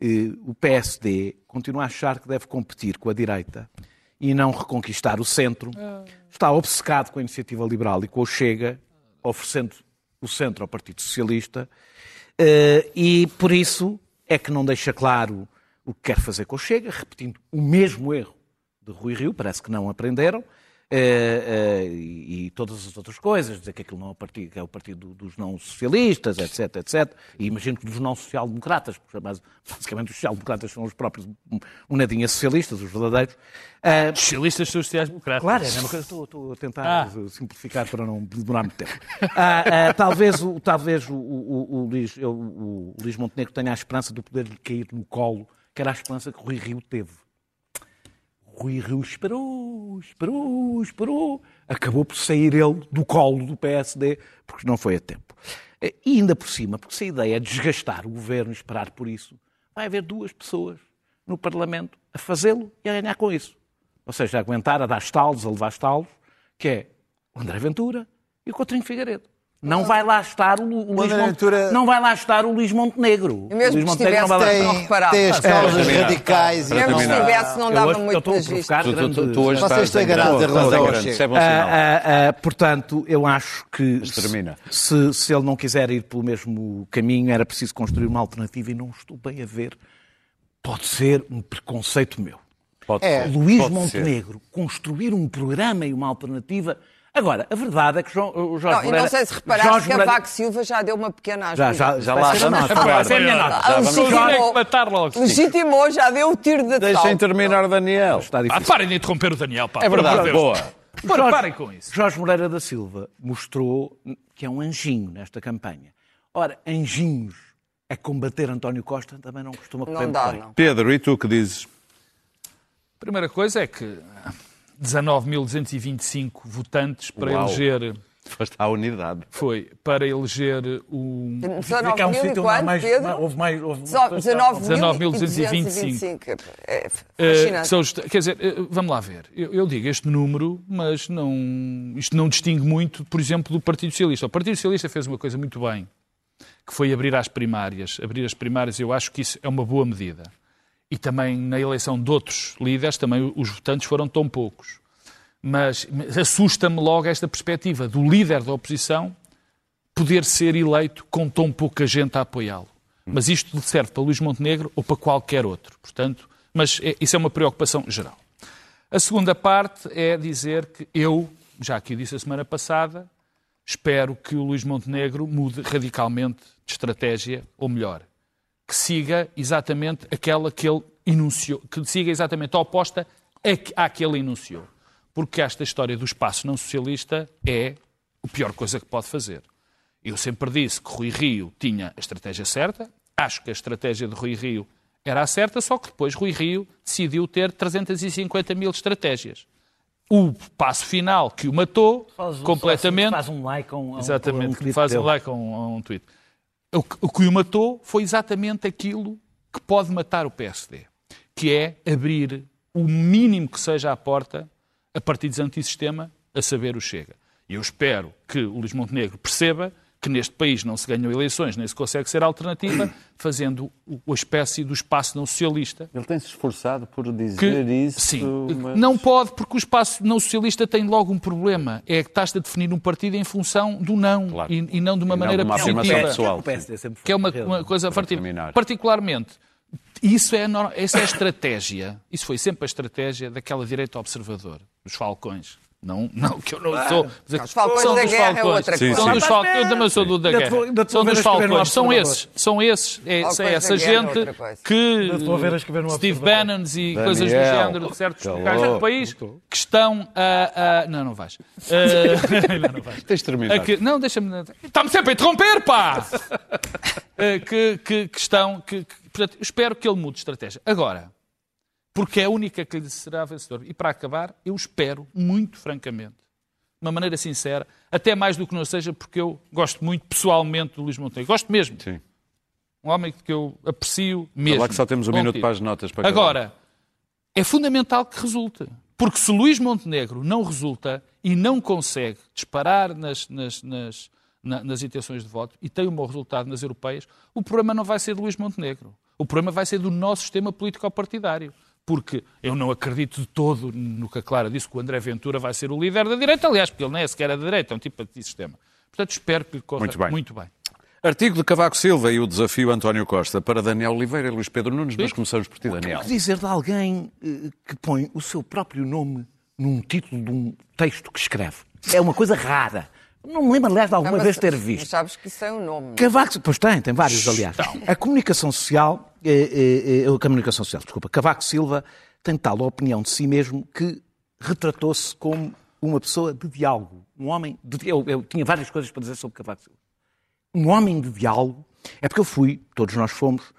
Eh, O PSD continua a achar que deve competir com a direita e não reconquistar o centro. Está obcecado com a iniciativa liberal e com o Chega, oferecendo o centro ao Partido Socialista, Eh, e por isso é que não deixa claro o que quer fazer com o Chega, repetindo o mesmo erro de Rui Rio, parece que não aprenderam, e, e todas as outras coisas, dizer que aquilo não é o partido, que é o partido dos não socialistas, etc, etc, e imagino que dos não social-democratas, porque mas, basicamente os social-democratas são os próprios um, um nadinha socialistas, os verdadeiros. Eh, Socialistas sociais-democratas. Claro, é. Estou, estou a tentar Ah. simplificar para não demorar muito tempo. Ah, ah, talvez o, talvez o, o, o, Luís, eu- o Luís Montenegro tenha a esperança de poder lhe cair no colo, que era a esperança que o Rui Rio teve. Rui Rio esperou, esperou, esperou. Acabou por sair ele do colo do PSD, porque não foi a tempo. E ainda por cima, porque se a ideia é desgastar o governo e esperar por isso, vai haver duas pessoas no Parlamento a fazê-lo e a ganhar com isso. Ou seja, a aguentar, a dar estalos, a levar estalos, que é o André Ventura e o Coutinho Figueiredo. Não vai lá estar o, o Luís Ventura- não vai lá estar o Luís Montenegro. E mesmo o Luís Montenegro não vai lá estar. não reparava. tem as Ah, causas terminar. radicais e Para Mesmo se tivesse, não Eu dava hoje- eu muito estou a registro. provocar Tu, tu, tu, hoje Vocês estás têm grande razão, é bom sinal. Ah, ah, ah, portanto, eu acho que se, se ele não quiser ir pelo mesmo caminho, era preciso construir uma alternativa e não estou bem a ver. Pode ser um preconceito meu. Pode É. ser, Luís pode ser. Montenegro construir um programa e uma alternativa. Agora, a verdade é que João, o Jorge Não, e Moreira... não sei se reparaste Jorge que a Moreira- Vaco Silva já deu uma pequena ajuda. Já, já, já lá vamos falar. Essa é a minha nota. Ah, Já legitimou- Tem que matar logo. Legitimou, já deu o tiro de Deixem terminar, Daniel. Está Ah, difícil. parem de interromper o Daniel, pá. É verdade, boa. Para, parem com isso. Jorge Moreira da Silva mostrou que é um anjinho nesta campanha. Ora, anjinhos a combater António Costa também não costuma correr Não dá, bem. não. Pedro, e tu que dizes? Primeira coisa é que 19.225 votantes para Uau. eleger Foste à unidade. foi para eleger o 19 Que há um mil e quanto, mais, Pedro? houve mais, houve Só 19.225. 19.225. É Eh, fascinante. os- quer dizer, eh, vamos lá ver. Eu, eu digo este número, mas não, isto não distingue muito, por exemplo, do Partido Socialista. O Partido Socialista fez uma coisa muito bem, que foi abrir às primárias. Abrir as primárias, eu acho que isso é uma boa medida. E também na eleição de outros líderes, também os votantes foram tão poucos. Mas assusta-me logo esta perspectiva do líder da oposição poder ser eleito com tão pouca gente a apoiá-lo. Mas isto serve para Luís Montenegro ou para qualquer outro. Portanto, mas é- isso é uma preocupação geral. A segunda parte é dizer que eu, já aqui disse a semana passada, espero que o Luís Montenegro mude radicalmente de estratégia, ou melhor, que siga exatamente aquela que ele enunciou, que siga exatamente a oposta à que ele enunciou. Porque esta história do espaço não socialista é a pior coisa que pode fazer. Eu sempre disse que Rui Rio tinha a estratégia certa, acho que a estratégia de Rui Rio era a certa, só que depois Rui Rio decidiu ter 350 mil estratégias. O passo final que o matou Faz- completamente. Faz um like a um, a um- Exatamente, um faz um like a um, a um tweet. O que, o que o matou foi exatamente aquilo que pode matar o PSD, que é abrir o mínimo que seja à porta a partidos antissistema, a saber o Chega. E eu espero que o Luís Montenegro perceba que neste país não se ganham eleições, nem se consegue ser alternativa, fazendo a espécie do espaço não socialista, Ele tem-se esforçado por dizer que, isso. sim, mas- não pode, porque o espaço não socialista tem logo um problema. É que estás a definir um partido em função do não Claro. e, e não de uma E não maneira de uma afirmação positiva. pessoal. Sempre Que é uma, uma coisa particularmente. Isso é, essa é a estratégia. Isso foi sempre a estratégia daquela direita observador, dos falcões. Não, não, que eu não sou. mas é- Os falcões são da dos guerra é falcões. outra Sim, coisa. São dos falcões. Eu também sou do da guerra. São dos falcões. São esses. São esses. É, é essa é gente coisa. que. Ainda te vou ver a escrever no Steve. Bannons e Daniel, coisas do género de certos calou. locais do país que estão a. a- não, não vais. Uh, não, não vais. Tens. A que- não, deixa-me. Está-me sempre a interromper, pá! Eh, que, que, que estão. Que, que- portanto, espero que ele mude de estratégia. Agora, porque é a única que lhe será vencedor. E para acabar, eu espero, muito francamente, de uma maneira sincera, até mais do que não seja, porque eu gosto muito pessoalmente do Luís Montenegro. Gosto mesmo. Sim. Um homem que eu aprecio mesmo. lá que só temos um minuto para as notas. Para acabar. Agora, é fundamental que resulte. Porque se Luís Montenegro não resulta e não consegue disparar nas, nas, nas, na- nas intenções de voto e tem um bom resultado nas europeias, o problema não vai ser de Luís Montenegro. O problema vai ser do nosso sistema político-partidário. Porque eu não acredito de todo no que a Clara disse, que o André Ventura vai ser o líder da direita, aliás, porque ele nem é sequer a direita, é um tipo de sistema. Portanto, espero que lhe corra Muito bem. Muito bem. Artigo de Cavaco Silva e o desafio António Costa para Daniel Oliveira e Luís Pedro Nunes, mas começamos por ti, Daniel. O que dizer de alguém eh, que põe o seu próprio nome num título de um texto que escreve? É uma coisa rara. Não me lembro, aliás, de alguma Não, mas- vez ter mas visto. sabes que isso é um nome. Cavaco, pois tem, tem vários, aliás. A comunicação social, eh, eh, a comunicação social, desculpa, Cavaco Silva tem tal opinião de si mesmo que retratou-se como uma pessoa de diálogo. Um homem de, eu, eu tinha várias coisas para dizer sobre Cavaco Silva. Um homem de diálogo é porque eu fui, todos nós fomos,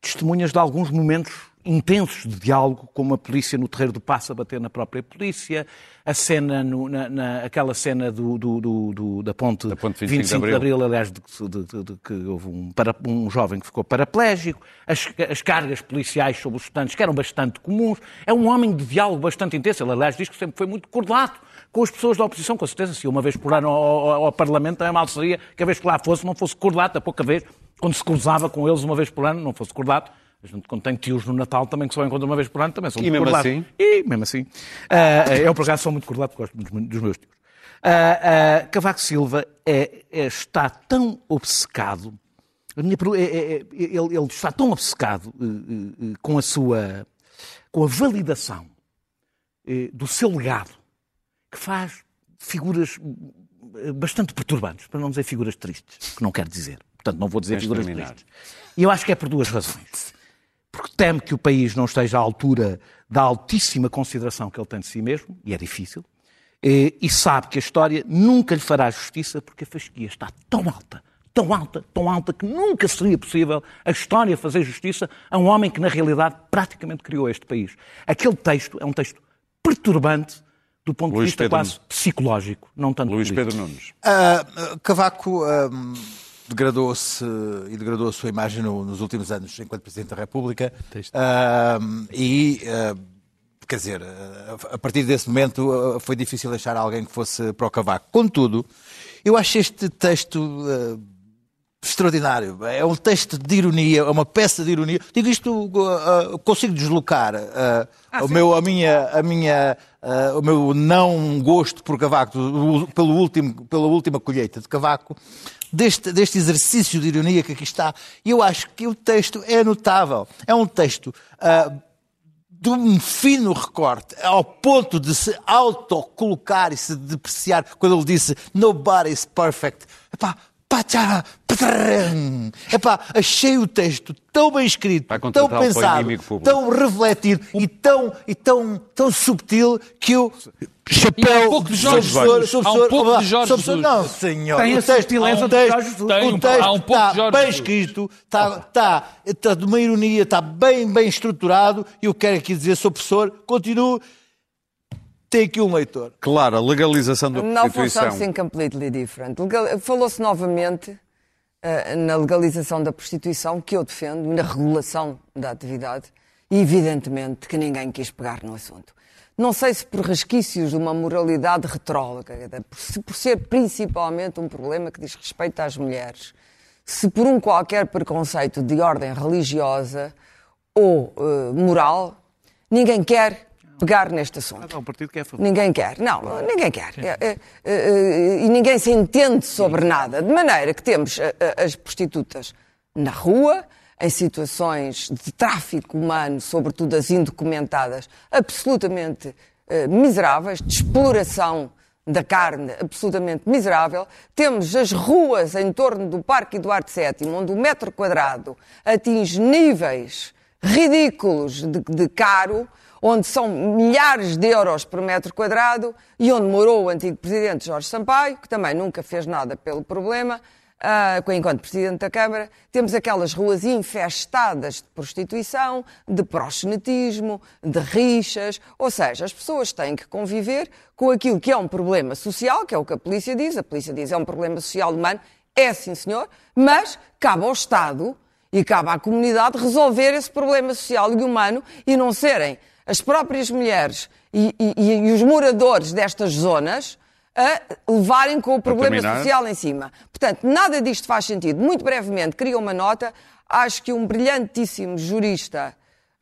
testemunhas de alguns momentos intensos de diálogo, como a polícia no Terreiro do Passo a bater na própria polícia, a cena, no- na, na- aquela cena do, do- do- da ponte, Da ponte 25 de Abril, aliás, de, que- de- de- de que houve um, para- um jovem que ficou paraplégico, as, as cargas policiais sobre os estudantes, que eram bastante comuns. É um homem de diálogo bastante intenso. Ele, aliás, diz que sempre foi muito cordato com as pessoas da oposição, com certeza. Se uma vez por ano ao, ao- ao Parlamento, também mal seria que a vez que lá fosse, não fosse cordato, a pouca vez, quando se cruzava com eles uma vez por ano, não fosse cordato. A gente, quando tem tios no Natal, também que só encontra uma vez por ano, também são E muito mesmo assim? E mesmo assim. Ah, eu, por acaso, sou muito cordato, porque gosto dos, dos meus tios. Ah, ah, Cavaco Silva é- é- está tão obcecado, minha é- é- é- ele, ele está tão obcecado eh, eh, eh, com a sua, com a validação do seu legado, que faz figuras bastante perturbantes, para não dizer figuras tristes, que não quero dizer. Portanto, não vou dizer figuras terminar. tristes. E eu acho que é por duas razões. Porque teme que o país não esteja à altura da altíssima consideração que ele tem de si mesmo, e é difícil, eh, e sabe que a história nunca lhe fará justiça porque a fasquia está tão alta, tão alta, tão alta, que nunca seria possível a história fazer justiça a um homem que, na realidade, praticamente criou este país. Aquele texto é um texto perturbante do ponto de Luís vista Pedro- quase psicológico, não tanto Luís político. Pedro Nunes. Ah, Cavaco ahm, degradou-se e degradou a sua imagem no- nos últimos anos enquanto Presidente da República. Ahm, e, ah, quer dizer, ah, a partir desse momento ah, foi difícil achar alguém que fosse para o Cavaco. Contudo, eu acho este texto. ah, extraordinário. É um texto de ironia, é uma peça de ironia. Digo isto, uh, uh, consigo deslocar uh, o meu, a minha, a minha, uh, o meu não gosto por Cavaco, do- pelo último, pela última colheita de Cavaco, deste, deste exercício de ironia que aqui está. E eu acho que o texto é notável. É um texto uh, de um fino recorte, ao ponto de se autocolocar e se depreciar, quando ele disse Nobody's perfect. Epá, patram. Epá, achei o texto tão bem escrito, tão o pensado, tão refletido e tão, e tão, tão subtil que eu. Chapéu, um pouco de Jorge Jesus. um pouco de Jorge. Jesus. Não, senhor. Tem o texto, o texto, o texto está bem escrito, está, está, está de uma ironia, está bem, bem estruturado. E eu quero aqui dizer, sou professor, continuo. Tem aqui um leitor. Claro, a legalização da Não prostituição. something completely different. Legal- Falou-se novamente eh, na legalização da prostituição, que eu defendo, na regulação da atividade, e evidentemente que ninguém quis pegar no assunto. Não sei se por resquícios de uma moralidade retrógrada, por, se- por ser principalmente um problema que diz respeito às mulheres, se por um qualquer preconceito de ordem religiosa ou eh, moral, ninguém quer pegar neste assunto. É um partido que é a favor. Ninguém quer, não, ninguém quer. É, é, e ninguém se entende sobre nada. De maneira que temos a- a- as prostitutas na rua, em situações de tráfico humano, sobretudo as indocumentadas, absolutamente eh, miseráveis, de exploração da carne absolutamente miserável. Temos as ruas em torno do Parque Eduardo VII, onde o metro quadrado atinge níveis ridículos de, de caro, onde são milhares de euros por metro quadrado e onde morou o antigo presidente Jorge Sampaio, que também nunca fez nada pelo problema, ah, enquanto presidente da Câmara. Temos aquelas ruas infestadas de prostituição, de proxenetismo, de rixas, ou seja, as pessoas têm que conviver com aquilo que é um problema social, que é o que a polícia diz. A polícia diz é um problema social humano. É sim, senhor, mas cabe ao Estado e cabe à comunidade resolver esse problema social e humano e não serem as próprias mulheres e, e- e os moradores destas zonas a levarem com o problema social em cima. Portanto, nada disto faz sentido. Muito brevemente, queria uma nota. Acho que um brilhantíssimo jurista,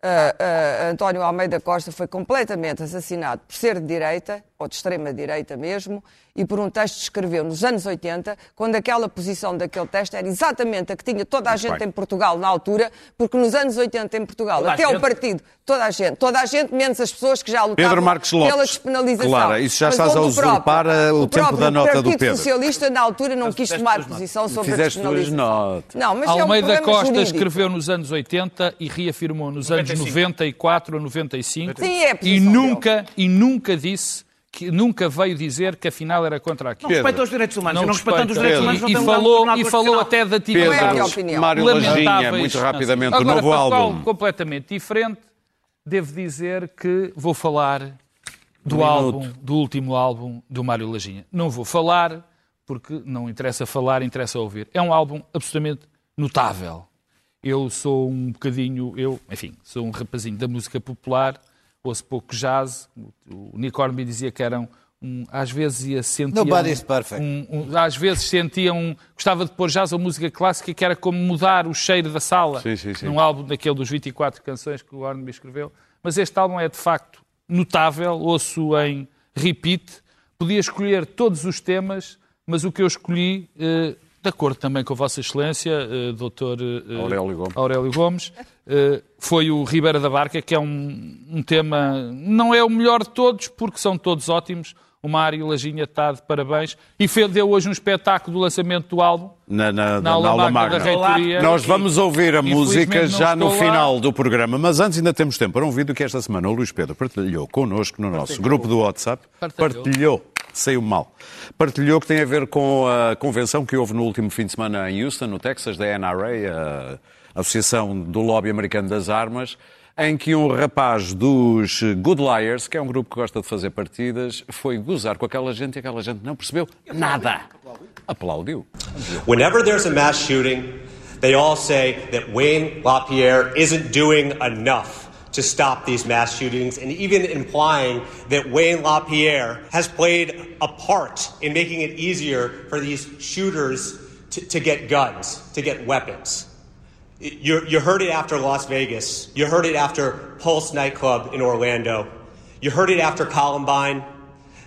ah, ah, António Almeida Costa, foi completamente assassinado por ser de direita, ou de extrema-direita mesmo, e por um texto que escreveu nos anos 80, quando aquela posição daquele texto era exatamente a que tinha toda a gente bem. em Portugal na altura, porque nos anos 80 em Portugal, Toda a até o partido, toda a gente, toda a gente, menos as pessoas que já lutavam Pedro Marques Lopes. pela despenalização. Clara, isso já Mas estás a o usurpar, eh, o tempo próprio da nota do Partido Pedro. Socialista, na altura, não Mas quis tomar posição sobre a Fizeste duas despenalização. notas. Não, mas é um Almeida Costa jurídico. escreveu nos anos 80 e reafirmou nos anos 94 ou 95 Sim, é a e nunca e nunca disse que nunca veio dizer que afinal era contra aquilo. Não respeita os direitos humanos. e não respeitando os direitos humanos, não e, no falou, e falou até de Pedro, Não é a minha atitudes opinião. Mário Lajinha, lamentáveis. muito rapidamente, o Agora, novo para álbum. completamente diferente, devo dizer que vou falar do Um álbum, minuto. do último álbum do Mário Lajinha. Não vou falar porque não interessa falar, interessa ouvir. É um álbum absolutamente notável. Eu sou um bocadinho, eu, enfim, sou um rapazinho da música popular, ouço pouco jazz. O Nick Hornby dizia que eram um, às vezes ia sentir Nobody is perfect. um- um- às vezes sentia um. Gostava de pôr jazz ou música clássica que era como mudar o cheiro da sala Sim, sim, sim. num álbum daquele dos 24 canções que o Hornby escreveu. Mas este álbum é de facto notável, ouço em repeat. Podia escolher todos os temas, mas o que eu escolhi, eh, de acordo também com a Vossa Excelência, eh, Dr. eh, Aurélio Gomes. Aurélio Gomes, eh, foi o Ribeira da Barca, que é um, um tema, não é o melhor de todos, porque são todos ótimos. O Mário Lajinha está de parabéns e deu hoje um espetáculo do lançamento do álbum. Na, na, Na na aula magna magna. da reitoria. Nós vamos ouvir a música já no lá. final do programa, mas antes ainda temos tempo para um vídeo que esta semana o Luís Pedro partilhou connosco no nosso grupo do WhatsApp. Partilhou. Partilhou. Saiu mal. Partilhou que tem a ver com a convenção que houve no último fim de semana em Houston, no Texas, da NRA, a Associação do Lobby Americano das Armas, em que um rapaz dos Good Liars, que é um grupo que gosta de fazer partidas, foi gozar com aquela gente e aquela gente não percebeu nada. Aplaudiu. Whenever there's a mass shooting, they all say that Wayne LaPierre isn't doing enough to stop these mass shootings, and even implying that Wayne LaPierre has played a part in making it easier for these shooters to, to get guns, to get weapons. You, you heard it after Las Vegas. You heard it after Pulse nightclub in Orlando. You heard it after Columbine.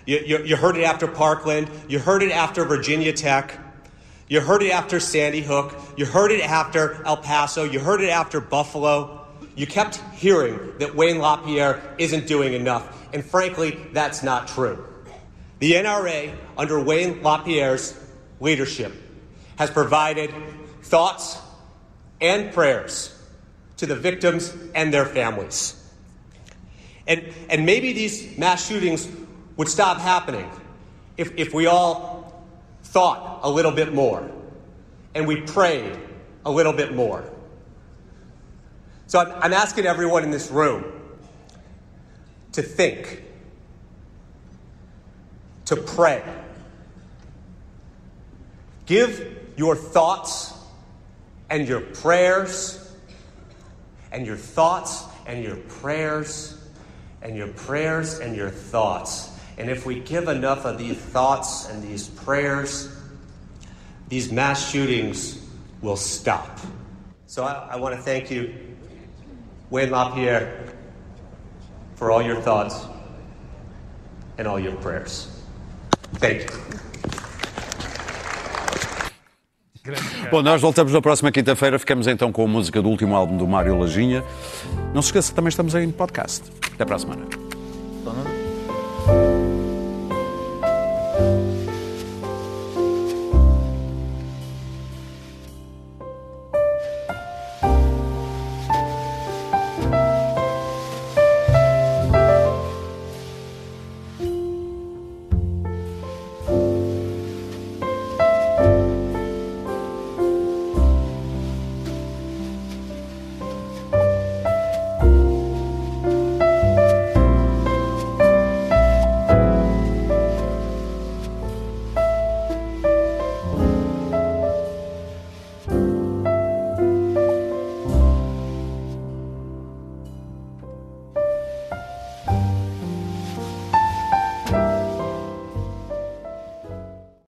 You, you, you heard it after Parkland. You heard it after Virginia Tech. You heard it after Sandy Hook. You heard it after El Paso. You heard it after Buffalo. You kept hearing that Wayne LaPierre isn't doing enough. And frankly, that's not true. The NRA, under Wayne LaPierre's leadership, has provided thoughts and prayers to the victims and their families. And, and maybe these mass shootings would stop happening if, if we all thought a little bit more and we prayed a little bit more. So I'm, I'm asking everyone in this room to think, to pray. Give your thoughts and your prayers and your thoughts and your prayers and your prayers and your thoughts. And if we give enough of these thoughts and these prayers, these mass shootings will stop. So I, I want to thank you, Wayne LaPierre, for all your thoughts and all your prayers. Thank you. Bom, nós voltamos na próxima quinta-feira. Ficamos então com a música do último álbum do Mário Lajinha. Não se esqueça, também estamos aí em podcast. Até para a semana.